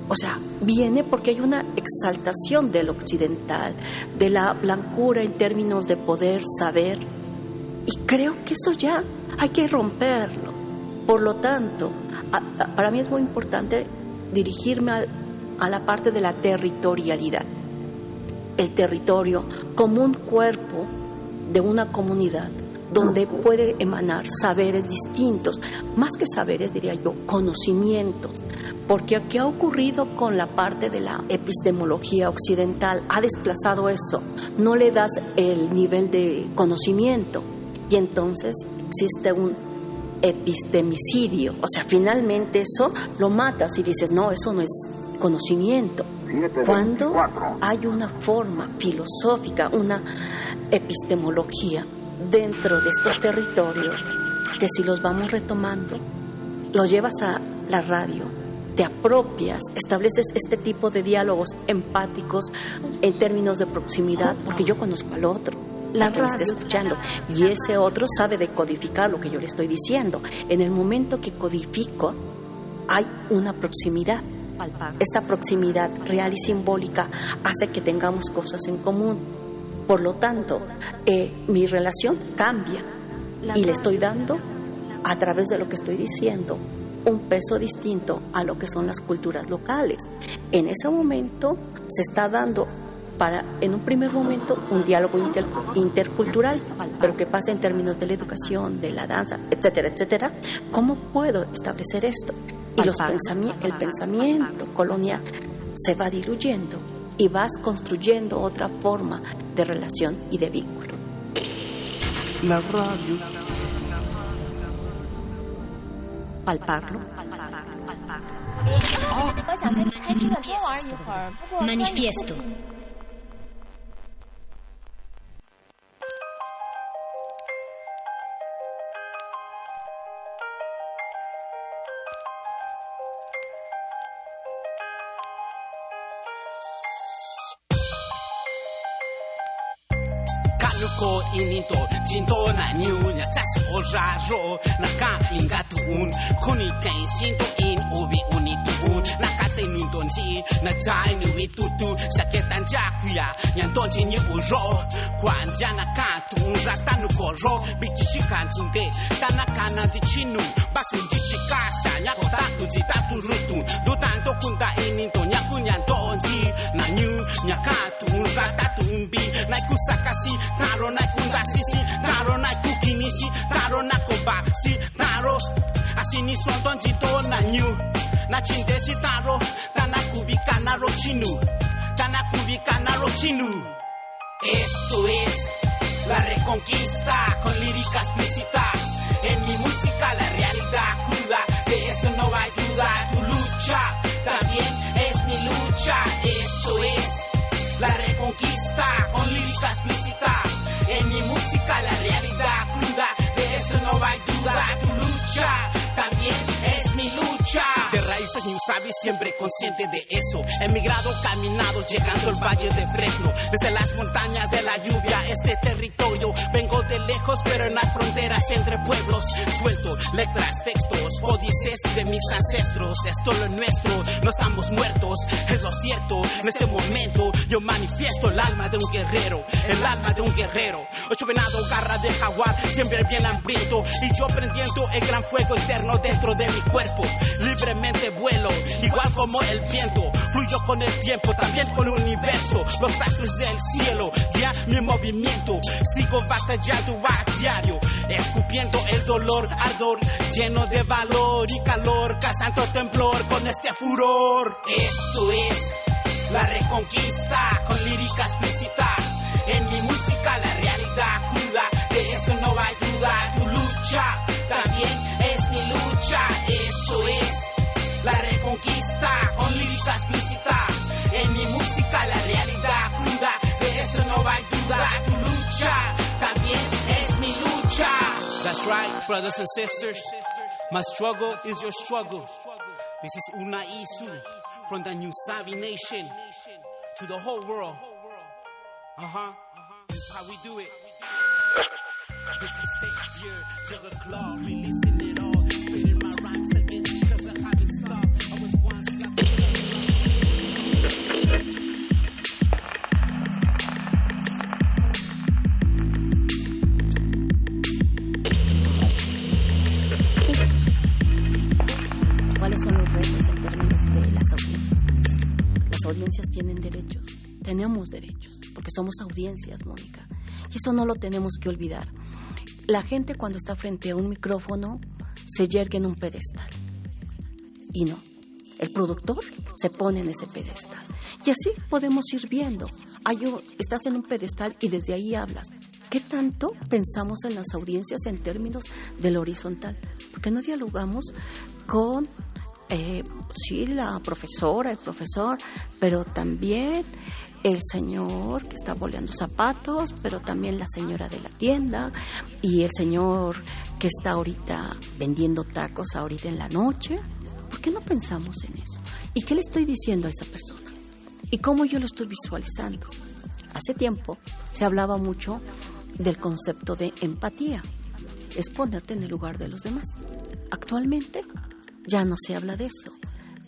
o sea, viene porque hay una exaltación del occidental, de la blancura en términos de poder, saber, y creo que eso ya hay que romperlo. Por lo tanto, para mí es muy importante dirigirme a la parte de la territorialidad. El territorio como un cuerpo de una comunidad donde puede emanar saberes distintos, más que saberes, diría yo, conocimientos, porque ¿qué ha ocurrido con la parte de la epistemología occidental? Ha desplazado eso, no le das el nivel de conocimiento y entonces existe un epistemicidio, o sea, finalmente eso lo matas y dices, no, eso no es conocimiento. Cuando hay una forma filosófica, una epistemología dentro de estos territorios, que si los vamos retomando, lo llevas a la radio, te apropias, estableces este tipo de diálogos empáticos en términos de proximidad, porque yo conozco al otro, la que me está escuchando, y ese otro sabe decodificar lo que yo le estoy diciendo. En el momento que codifico, hay una proximidad. Esta proximidad real y simbólica hace que tengamos cosas en común. Por lo tanto, eh, mi relación cambia y le estoy dando, a través de lo que estoy diciendo, un peso distinto a lo que son las culturas locales. En ese momento se está dando para, en un primer momento, un diálogo intercultural, pero que pasa en términos de la educación, de la danza, etcétera, etcétera. ¿Cómo puedo establecer esto? Y los el pensamiento colonial se va diluyendo y vas construyendo otra forma de relación y de vínculo. La radio. Palparlo. Manifiesto. 移民と人道なニューニャチャスオジャジョ中因がトゥーン国天心と因帯ウニトゥーン中 anjy najainy ritoto saketandrako ia nyantonjiny oro koa andianakanto nratanokoro bikisikanjinde tanakanandichino basondrisikasa tota, nyakotatojitatoroto dotandokondainito nyakonyantonji nanyu nyakato nratatombi naikosakasy taro naikondasisy taro naikokinisy taro nakobasy taro asini sonton jito na nyu. Na chindesi taro tana kubika na rochinu tana kubika na rochinu esto es la reconquista con lírica explícita. En mi música la realidad cruda de eso no hay duda tu lucha. También es mi lucha. Esto es la reconquista Ni sabes, siempre consciente de eso. Emigrado, caminado, llegando al valle de Fresno. Desde las montañas de la lluvia, este territorio. Vengo de lejos, pero en las fronteras entre pueblos. Suelto letras, textos, códices de mis ancestros. Esto es lo nuestro, no estamos muertos, es lo cierto. En este momento yo manifiesto el alma de un guerrero, el alma de un guerrero. Ocho venado, garra de jaguar, siempre bien hambriento. Y yo prendiendo el gran fuego eterno dentro de mi cuerpo. Libremente igual como el viento. Fluyo con el tiempo, también con el universo. Los astros del cielo, ya mi movimiento. Sigo batallando a diario, escupiendo el dolor, ardor, lleno de valor y calor. Cazando temblor con este furor. Esto es la reconquista con lírica explícita. En mi música la realidad cruda, de eso no hay duda. Tu lucha brothers and sisters. My struggle is your struggle. This is Una Isu from the New Savi Nation to the whole world. Uh huh. This is how we do it. This is Savior, Jugger Claw, releasing audiencias tienen derechos, tenemos derechos, porque somos audiencias, Mónica. Y eso no lo tenemos que olvidar. La gente cuando está frente a un micrófono se yergue en un pedestal. Y no, el productor se pone en ese pedestal. Y así podemos ir viendo. Hay estás en un pedestal y desde ahí hablas. ¿Qué tanto pensamos en las audiencias en términos del horizontal? Porque no dialogamos con, eh, sí, la profesora, el profesor, pero también el señor que está boleando zapatos, pero también la señora de la tienda y el señor que está ahorita vendiendo tacos ahorita en la noche. ¿Por qué no pensamos en eso? ¿Y qué le estoy diciendo a esa persona? ¿Y cómo yo lo estoy visualizando? Hace tiempo se hablaba mucho del concepto de empatía, es ponerte en el lugar de los demás. Actualmente ya no se habla de eso.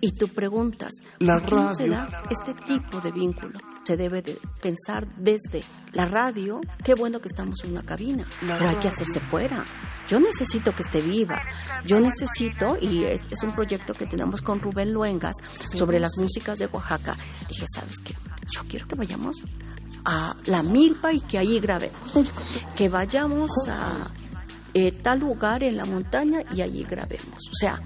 Y tú preguntas, ¿por qué no se da este tipo de vínculo? Se debe de pensar desde la radio, qué bueno que estamos en una cabina, pero hay que hacerse fuera. Yo necesito que esté viva. Yo necesito, y es un proyecto que tenemos con Rubén Luengas sobre las músicas de Oaxaca. Dije, ¿sabes qué? Yo quiero que vayamos a la milpa y que ahí grabemos. Que vayamos a eh, tal lugar en la montaña y allí grabemos. O sea,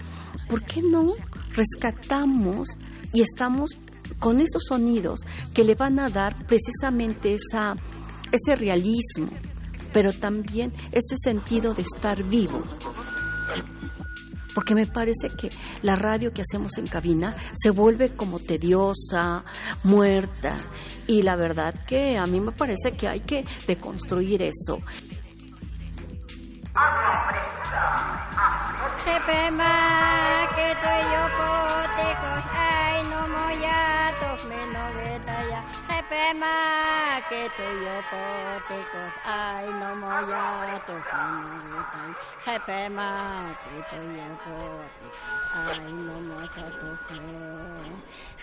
¿por qué no rescatamos y estamos con esos sonidos que le van a dar precisamente esa, ese realismo, pero también ese sentido de estar vivo? porque me parece que la radio que hacemos en cabina se vuelve como tediosa, muerta, y la verdad que a mí me parece que hay que deconstruir eso. Pema que tu yo poticos ay no moya tu finitai jepema que tu yo poticos ay no moya tu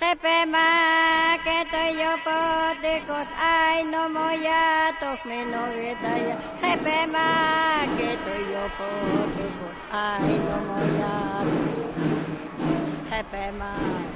jepema que tu yo poticos ay no moya tu minovitai jepema que tu yo poticos ay no moya jepema que tu yo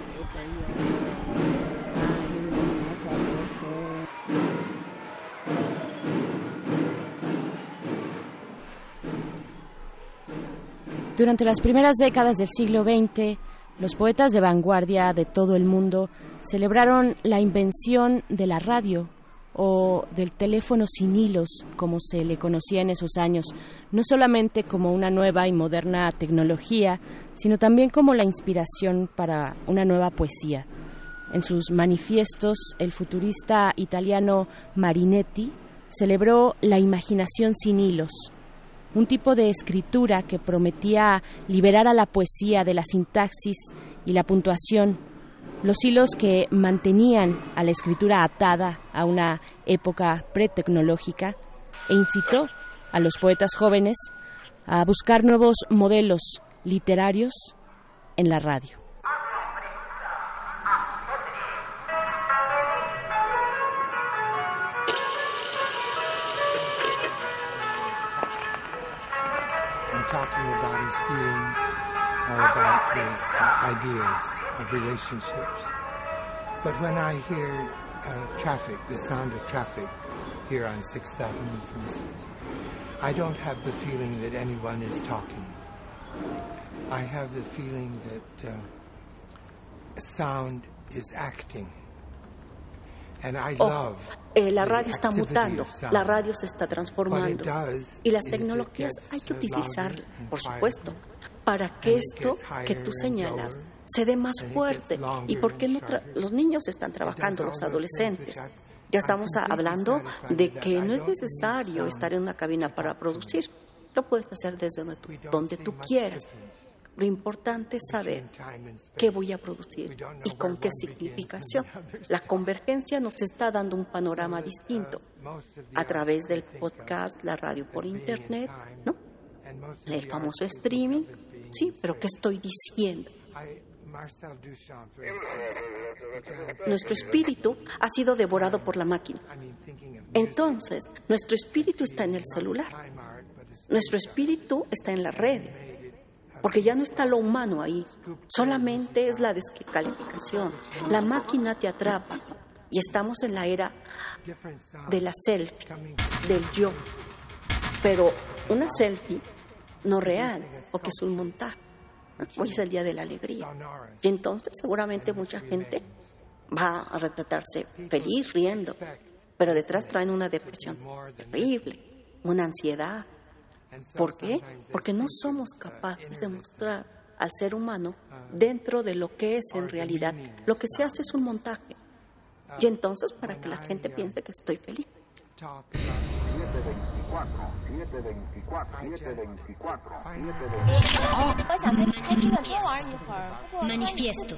Durante las primeras décadas del siglo XX, los poetas de vanguardia de todo el mundo celebraron la invención de la radio o del teléfono sin hilos, como se le conocía en esos años, no solamente como una nueva y moderna tecnología, sino también como la inspiración para una nueva poesía. En sus manifiestos, el futurista italiano Marinetti celebró la imaginación sin hilos, un tipo de escritura que prometía liberar a la poesía de la sintaxis y la puntuación, los hilos que mantenían a la escritura atada a una época pretecnológica e incitó a los poetas jóvenes a buscar nuevos modelos literarios en la radio. Talking about his feelings or about his ideas of relationships. But when I hear uh, traffic, the sound of traffic here on 6th Avenue, for instance, I don't have the feeling that anyone is talking. I have the feeling that uh, sound is acting. Oh, eh, la radio está mutando, la radio se está transformando y las tecnologías hay que utilizarlas, por supuesto, para que esto que tú señalas se dé más fuerte. ¿Y por qué no los niños están trabajando, los adolescentes? Ya estamos hablando de que no es necesario estar en una cabina para producir. Lo puedes hacer desde donde tú quieras. Lo importante es saber qué voy a producir y con qué significación. La convergencia nos está dando un panorama distinto a través del podcast, la radio por internet, ¿no? El famoso streaming. Sí, pero ¿qué estoy diciendo? Nuestro espíritu ha sido devorado por la máquina. Entonces, nuestro espíritu está en el celular. Nuestro espíritu está en la red porque ya no está lo humano ahí, solamente es la descalificación. La máquina te atrapa y estamos en la era de la selfie, del yo, pero una selfie no real, porque es un montaje. Hoy es el día de la alegría. Y entonces seguramente mucha gente va a retratarse feliz, riendo, pero detrás traen una depresión terrible, una ansiedad. ¿Por qué? Porque no somos capaces de mostrar al ser humano dentro de lo que es en realidad. Lo que se hace es un montaje. Y entonces para que la gente piense que estoy feliz. 724, 724, 724. Manifiesto.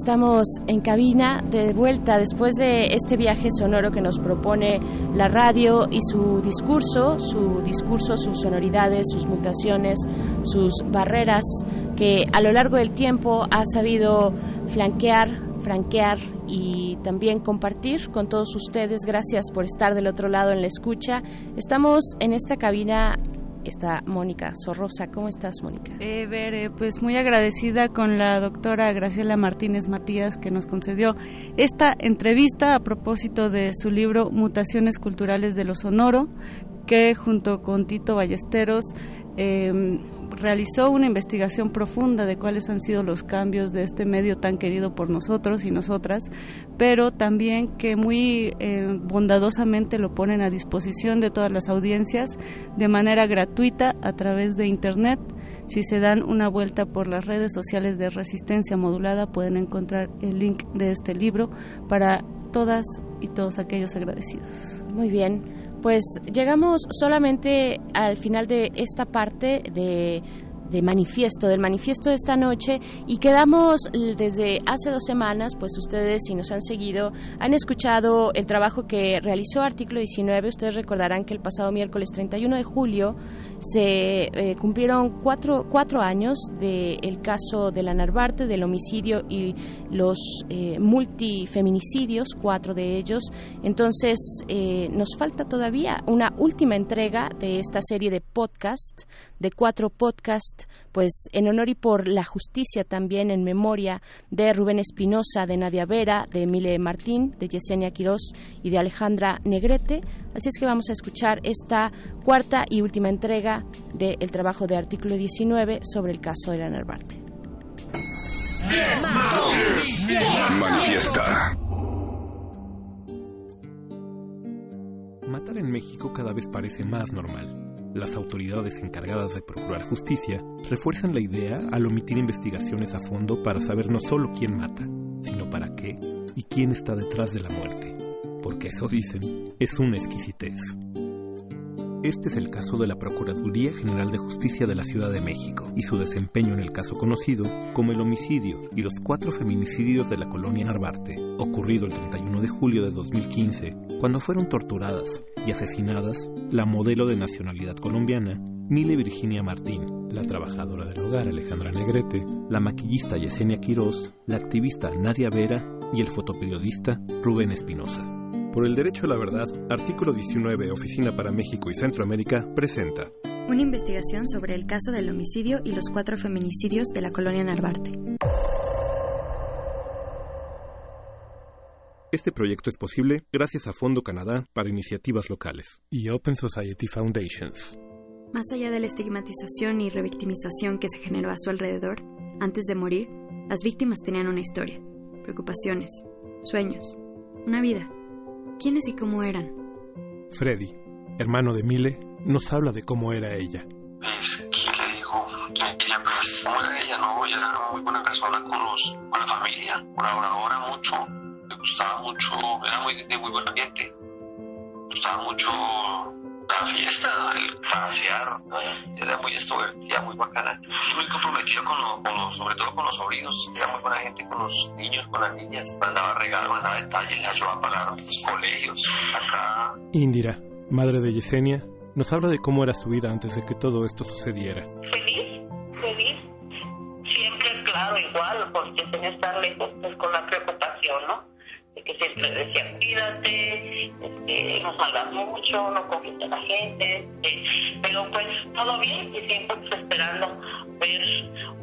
Estamos en cabina de vuelta después de este viaje sonoro que nos propone la radio y su discurso, su discurso, sus sonoridades, sus mutaciones, sus barreras que a lo largo del tiempo ha sabido flanquear, franquear y también compartir con todos ustedes. Gracias por estar del otro lado en la escucha. Estamos en esta cabina está Mónica Sorrosa. ¿Cómo estás, Mónica? Eh, pues muy agradecida con la doctora Graciela Martínez Matías que nos concedió esta entrevista a propósito de su libro Mutaciones Culturales de lo Sonoro, que junto con Tito Ballesteros eh, realizó una investigación profunda de cuáles han sido los cambios de este medio tan querido por nosotros y nosotras, pero también que muy eh, bondadosamente lo ponen a disposición de todas las audiencias de manera gratuita a través de Internet. Si se dan una vuelta por las redes sociales de Resistencia Modulada pueden encontrar el link de este libro para todas y todos aquellos agradecidos. Muy bien. Pues llegamos solamente al final de esta parte de, manifiesto, del manifiesto de esta noche y quedamos desde hace dos semanas, pues ustedes si nos han seguido han escuchado el trabajo que realizó Artículo 19, ustedes recordarán que el pasado miércoles 31 de julio se eh, cumplieron cuatro, cuatro años del caso de la Narvarte, del homicidio y los eh, multifeminicidios, cuatro de ellos. Entonces, eh, nos falta todavía una última entrega de esta serie de podcast, de cuatro podcasts, pues en honor y por la justicia también en memoria de Rubén Espinosa, de Nadia Vera, de Emile Martín, de Yesenia Quirós y de Alejandra Negrete. Así es que vamos a escuchar esta cuarta y última entrega del trabajo de artículo 19 sobre el caso de la Narvarte. Manifiesta. Matar en México cada vez parece más normal. Las autoridades encargadas de procurar justicia refuerzan la idea al omitir investigaciones a fondo para saber no solo quién mata, sino para qué y quién está detrás de la muerte. Porque eso dicen, es una exquisitez. Este es el caso de la Procuraduría General de Justicia de la Ciudad de México y su desempeño en el caso conocido como el homicidio y los cuatro feminicidios de la colonia Narvarte, ocurrido el 31 de julio de 2015, cuando fueron torturadas y asesinadas la modelo de nacionalidad colombiana Mile Virginia Martín, la trabajadora del hogar Alejandra Negrete, la maquillista Yesenia Quirós, la activista Nadia Vera y el fotoperiodista Rubén Espinosa. Por el derecho a la verdad, artículo 19, Oficina para México y Centroamérica, presenta una investigación sobre el caso del homicidio y los cuatro feminicidios de la colonia Narvarte. Este proyecto es posible gracias a Fondo Canadá para Iniciativas Locales y Open Society Foundations. Más allá de la estigmatización y revictimización que se generó a su alrededor, antes de morir, las víctimas tenían una historia, preocupaciones, sueños, una vida. ¿Quiénes y cómo eran? Freddy, hermano de Mile, nos habla de cómo era ella. Pues, ¿qué le digo? Ella, pues, ¿cómo era ella? No, ella era muy buena persona con, los, con la familia, colaboradora mucho, le gustaba mucho, era muy, de muy buen ambiente, le gustaba mucho la fiesta, el pasear, era muy extrovertida, muy bacana. Sí, muy comprometida con, lo, con los, sobre todo con los sobrinos, era muy buena gente con los niños, con las niñas, mandaba regalos, mandaba detalles, ayudaba a pagar los colegios, acá. Indira, madre de Yesenia, nos habla de cómo era su vida antes de que todo esto sucediera. Feliz, feliz, siempre claro, igual, porque tenía que estar lejos, pues con la preocupación, ¿no? Que siempre decía, cuídate, este, no salgas mucho, no confíes a la gente, este, pero pues todo bien y siempre pues, esperando ver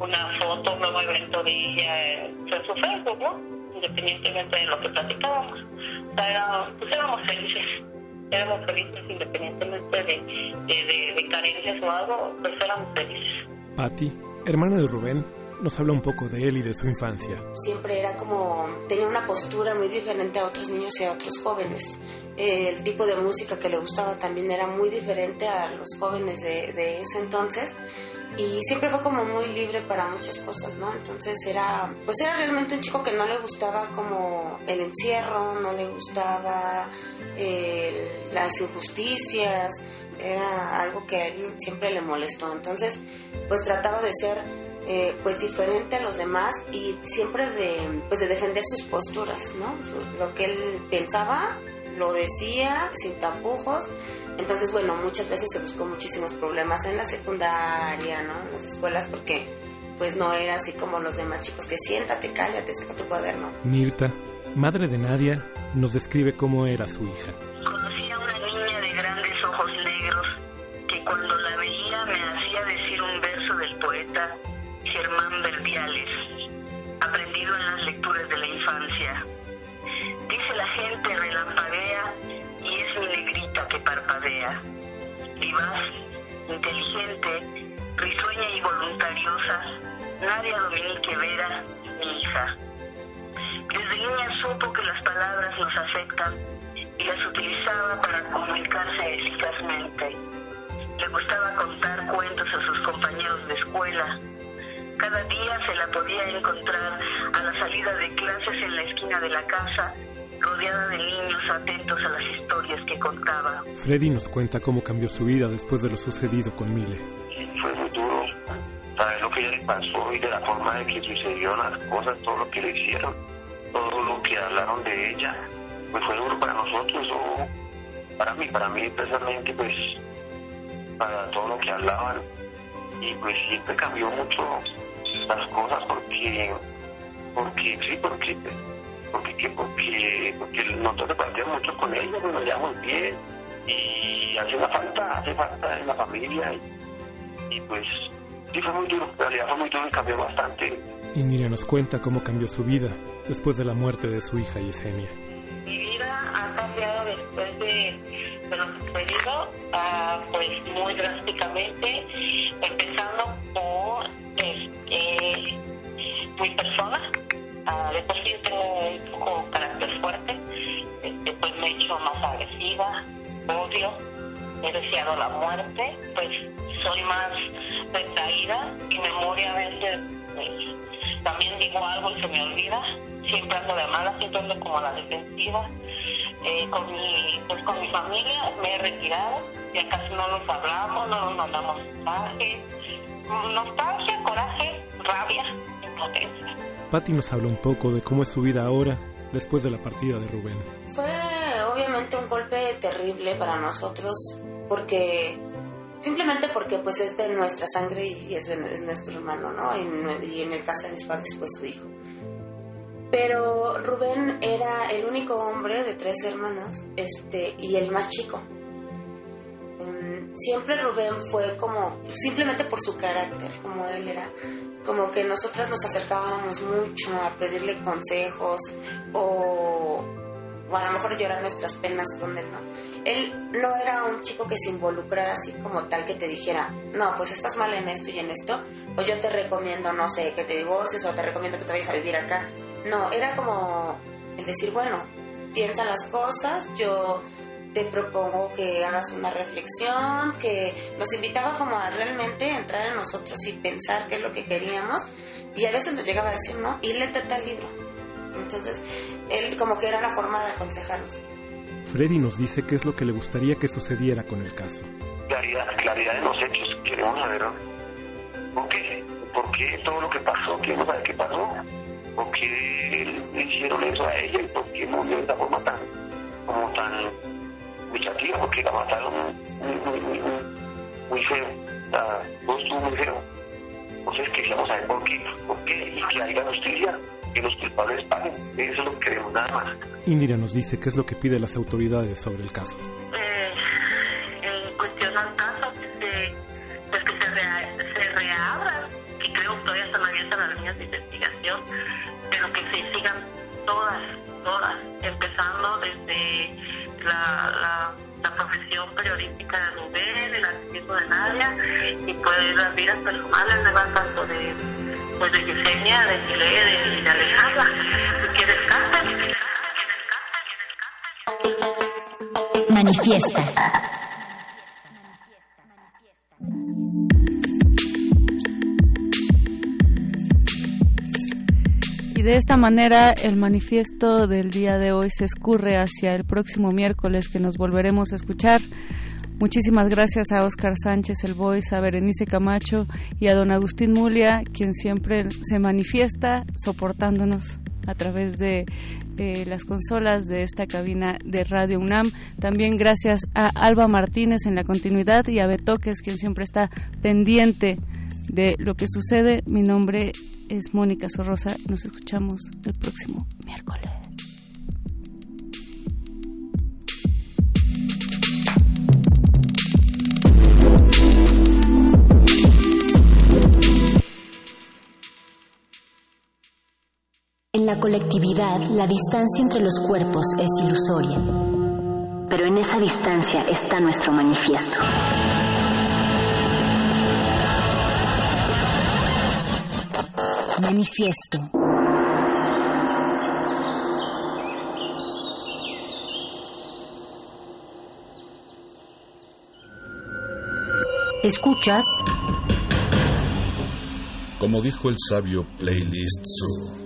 una foto, un nuevo evento de ella en, en su Facebook, ¿no? Independientemente de lo que platicábamos. O sea, era- pues éramos felices, éramos felices independientemente de, de, carencias o algo, pues éramos felices. Patty, hermana de Rubén, nos habla un poco de él y de su infancia. siempre era como, tenía una postura muy diferente a otros niños y a otros jóvenes. El tipo de música que le gustaba también era muy diferente a los jóvenes de, de ese entonces y siempre fue como muy libre para muchas cosas, ¿no? Entonces era, pues era realmente un chico que no le gustaba como el encierro, no le gustaba las injusticias, era algo que a él siempre le molestó. Entonces, pues trataba de ser eh, pues diferente a los demás y siempre de, pues de defender sus posturas, ¿no? Lo que él pensaba lo decía sin tapujos. Entonces, bueno, muchas veces se buscó muchísimos problemas en la secundaria, ¿no? En las escuelas porque pues no era así como los demás chicos que siéntate, cállate, saca tu cuaderno. Mirta, madre de Nadia, nos describe cómo era su hija. Conocí a una niña de grandes ojos negros que cuando la veía me hacía decir un verso del poeta Germán Verdiales, aprendido en las lecturas de la infancia. Dice la gente relampaguea y es mi negrita que parpadea. Vivaz, inteligente, risueña y voluntariosa, Nadia Dominique Vera, mi hija. Desde niña supo que las palabras nos afectan y las utilizaba para comunicarse eficazmente. Le gustaba contar cuentos a sus compañeros de escuela. Cada día se la podía encontrar a la salida de clases en la esquina de la casa, rodeada de niños atentos a las historias que contaba. Freddy nos cuenta cómo cambió su vida después de lo sucedido con Mile. Fue muy duro saber lo que ella le pasó y de la forma de que sucedieron las cosas, todo lo que le hicieron, todo lo que hablaron de ella. Pues fue duro para nosotros, o para mí, para mí personalmente, pues para todo lo que hablaban. Y pues siempre cambió mucho las cosas porque, porque sí, porque, porque, ¿qué? porque, porque nosotros compartíamos mucho con ella, pues nos llevamos bien y hace una falta, hace falta en la familia y, y pues sí fue muy duro, en realidad fue muy duro y cambió bastante. Indira nos cuenta cómo cambió su vida después de la muerte de su hija Yesenia. Mi vida ha cambiado después de, sucedido, ah, pues muy drásticamente, empezando por este, mi persona. Ah, de por sí tengo un poco carácter fuerte, este, pues me he hecho más agresiva, odio, he deseado la muerte, pues soy más retraída, mi memoria a veces pues, también digo algo y se me olvida, siempre ando de mala, siempre ando como a la defensiva. Eh, con mi pues con mi familia me he retirado, ya casi no nos hablamos, no nos mandamos mensajes, nostalgia, coraje, rabia, impotencia. Patty nos habla un poco de cómo es su vida ahora después de la partida de Rubén. Fue obviamente un golpe terrible para nosotros porque simplemente porque pues es de nuestra sangre y es, de, es nuestro hermano, ¿no? Y, y en el caso de mis padres pues su hijo. Pero Rubén era el único hombre de tres hermanos este, y el más chico. Mm, Siempre Rubén fue como, simplemente por su carácter, como él era, como que nosotras nos acercábamos mucho a pedirle consejos o, o a lo mejor llorar nuestras penas con ¿no? Él no era un chico que se involucrara así como tal que te dijera, no, pues estás mal en esto y en esto, o yo te recomiendo, no sé, que te divorcies o te recomiendo que te vayas a vivir acá. No, era como el decir, bueno, piensa las cosas, yo te propongo que hagas una reflexión, que nos invitaba como a realmente entrar en nosotros y pensar qué es lo que queríamos. Y a veces nos llegaba a decir, no, y léete tal libro. Entonces, él como que era la forma de aconsejarnos. Freddy nos dice qué es lo que le gustaría que sucediera con el caso. Claridad, claridad de los hechos. Queremos saber por qué, por qué todo lo que pasó, queremos saber qué pasó, por qué le hicieron eso a ella y por qué murió de esa forma tan, como tan luchativa, porque la mataron muy, muy, muy, muy, feo. Todo estuvo muy feo. Entonces queríamos saber por qué, por qué y que haya justicia, que los culpables paguen. Eso es lo que queremos nada más. Indira nos dice qué es lo que pide las autoridades sobre el caso. eh, en cuestión al caso, que se, pues que se, rea- se reabra, que creo que todavía están abiertas las líneas de investigación, pero que se sigan todas, todas, empezando desde la, la, la profesión periodística de de y pues las vidas personales, ¿verdad? Tanto de, pues de Yesenia, de Chile, de, de Alejandra, y que descansen. Manifiesta. Y de esta manera el manifiesto del día de hoy se escurre hacia el próximo miércoles que nos volveremos a escuchar. Muchísimas gracias a Óscar Sánchez, el Voice, a Berenice Camacho y a don Agustín Mulia, quien siempre se manifiesta soportándonos a través de eh, las consolas de esta cabina de Radio UNAM. También gracias a Alba Martínez en la continuidad y a Betoques, quien siempre está pendiente de lo que sucede. Mi nombre es Mónica Sorrosa. Nos escuchamos el próximo miércoles. En la colectividad, la distancia entre los cuerpos es ilusoria. Pero en esa distancia está nuestro manifiesto. Manifiesto. Escuchas Como dijo el sabio Playlist Zoo,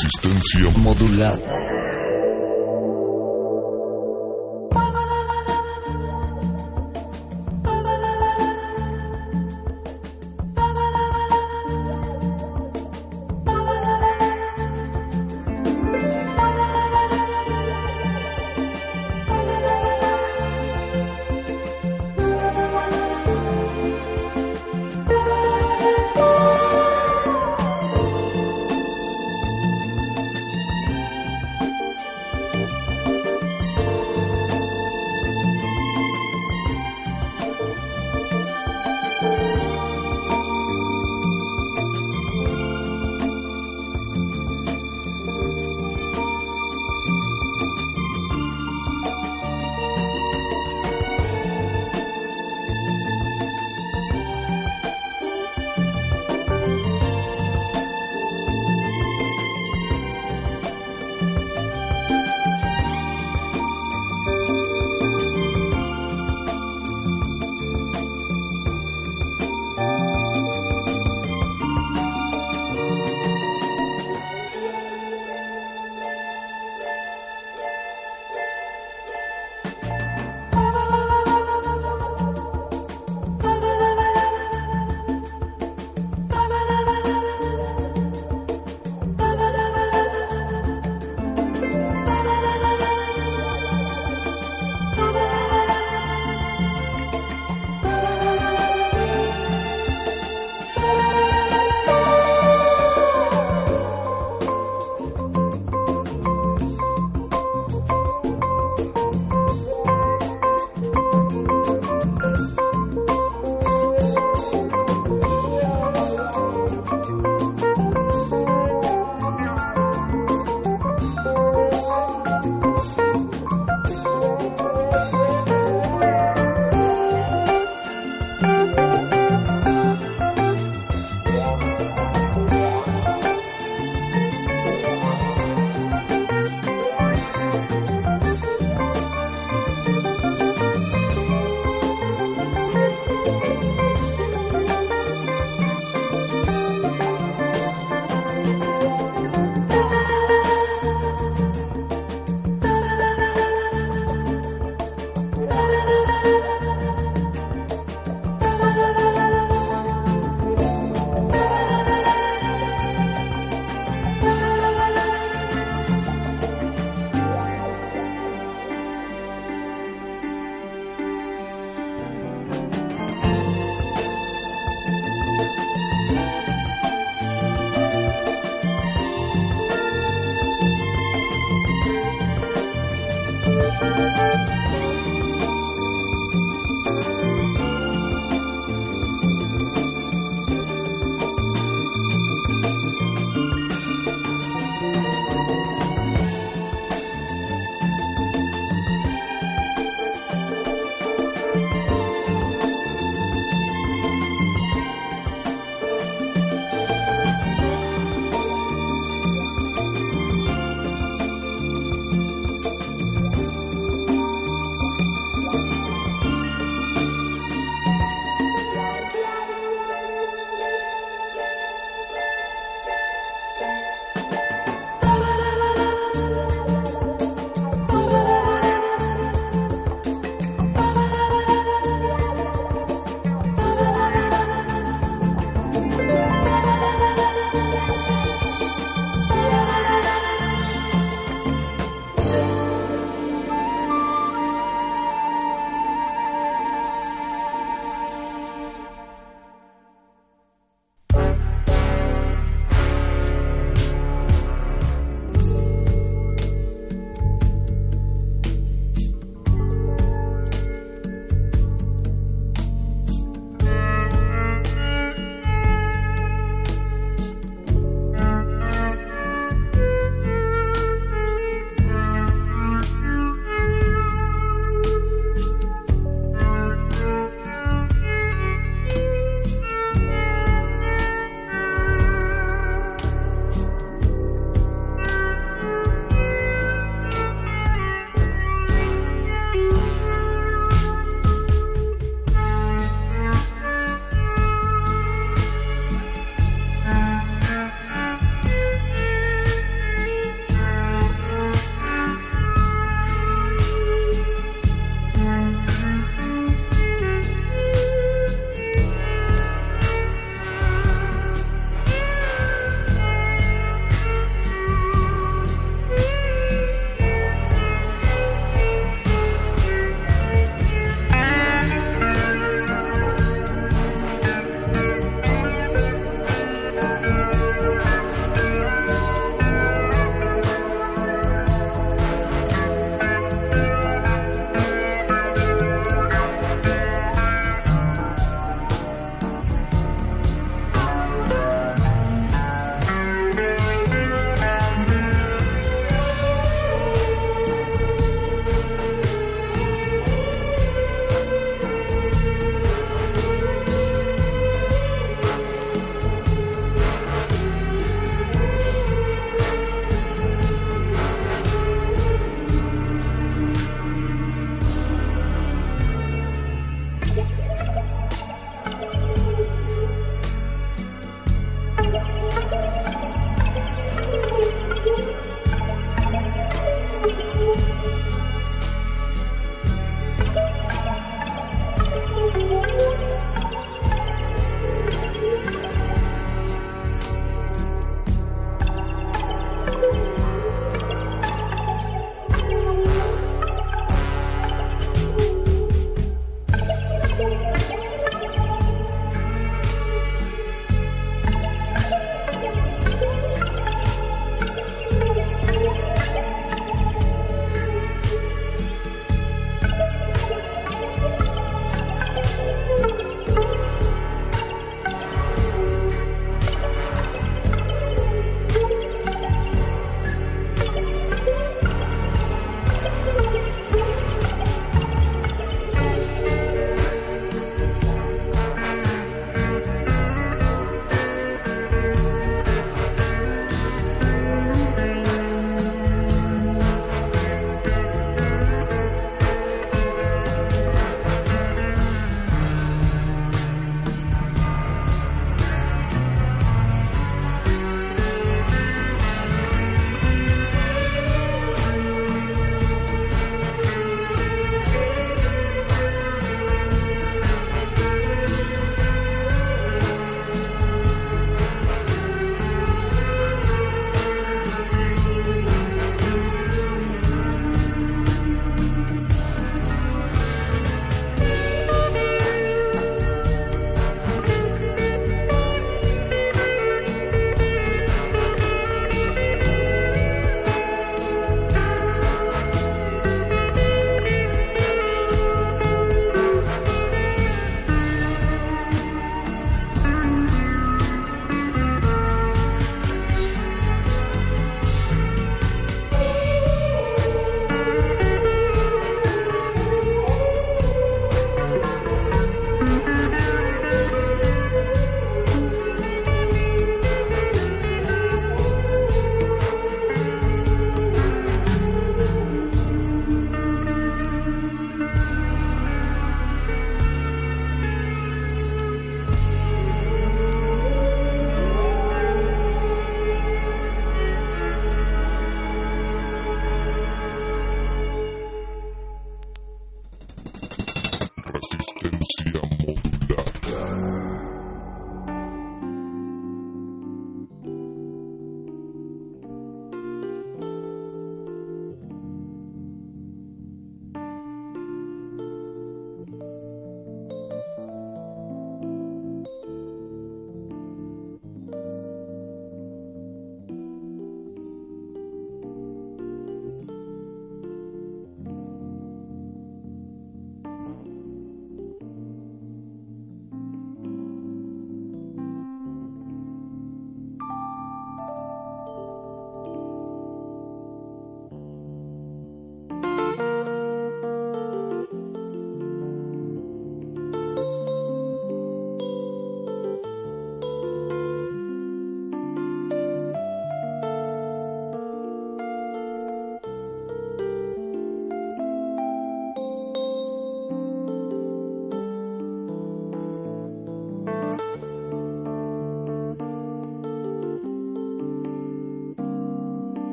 Resistencia modulada.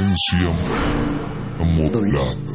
Resistencia modulada.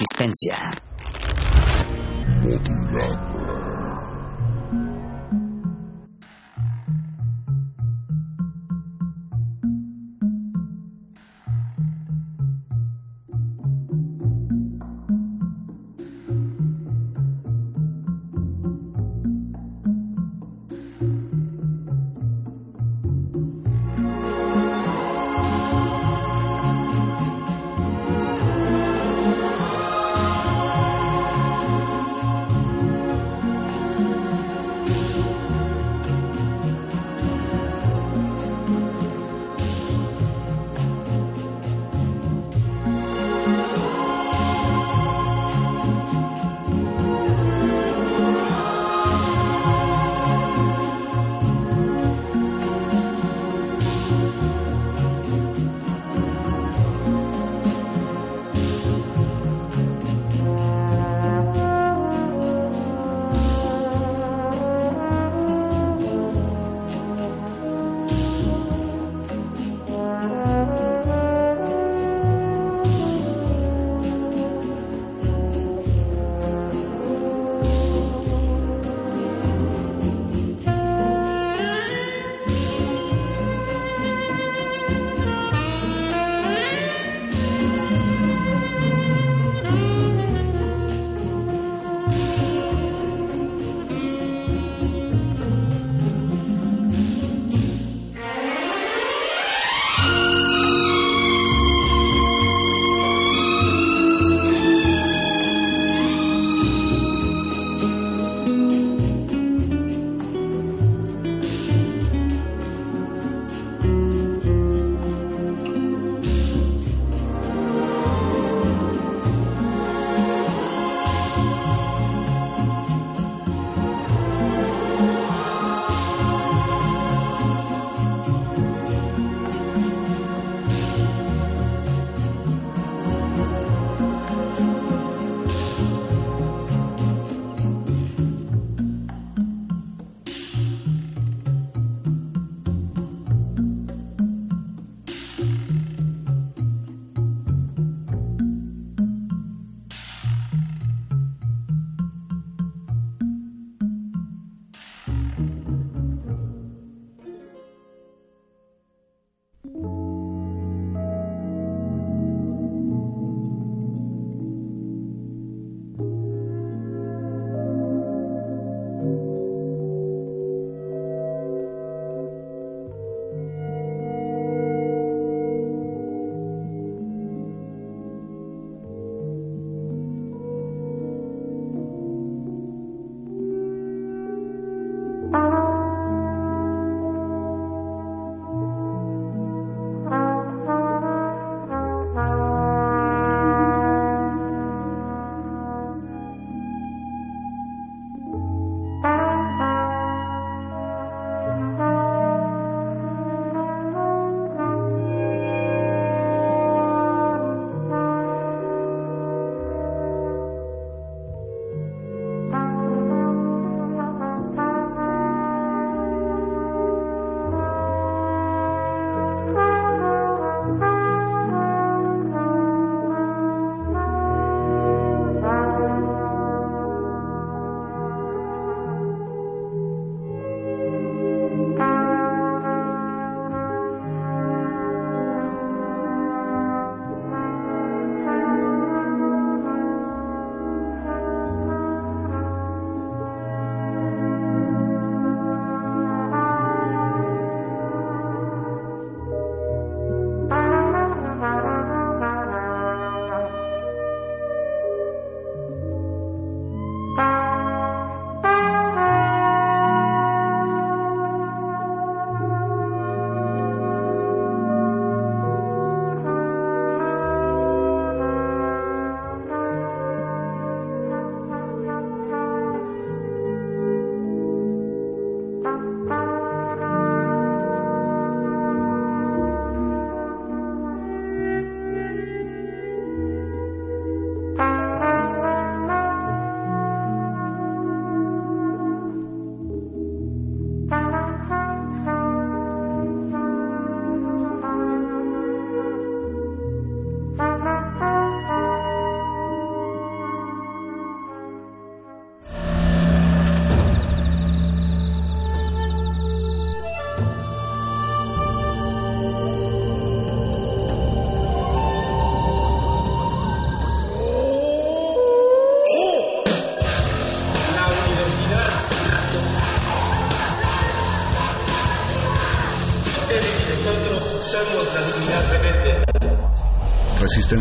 Resistencia.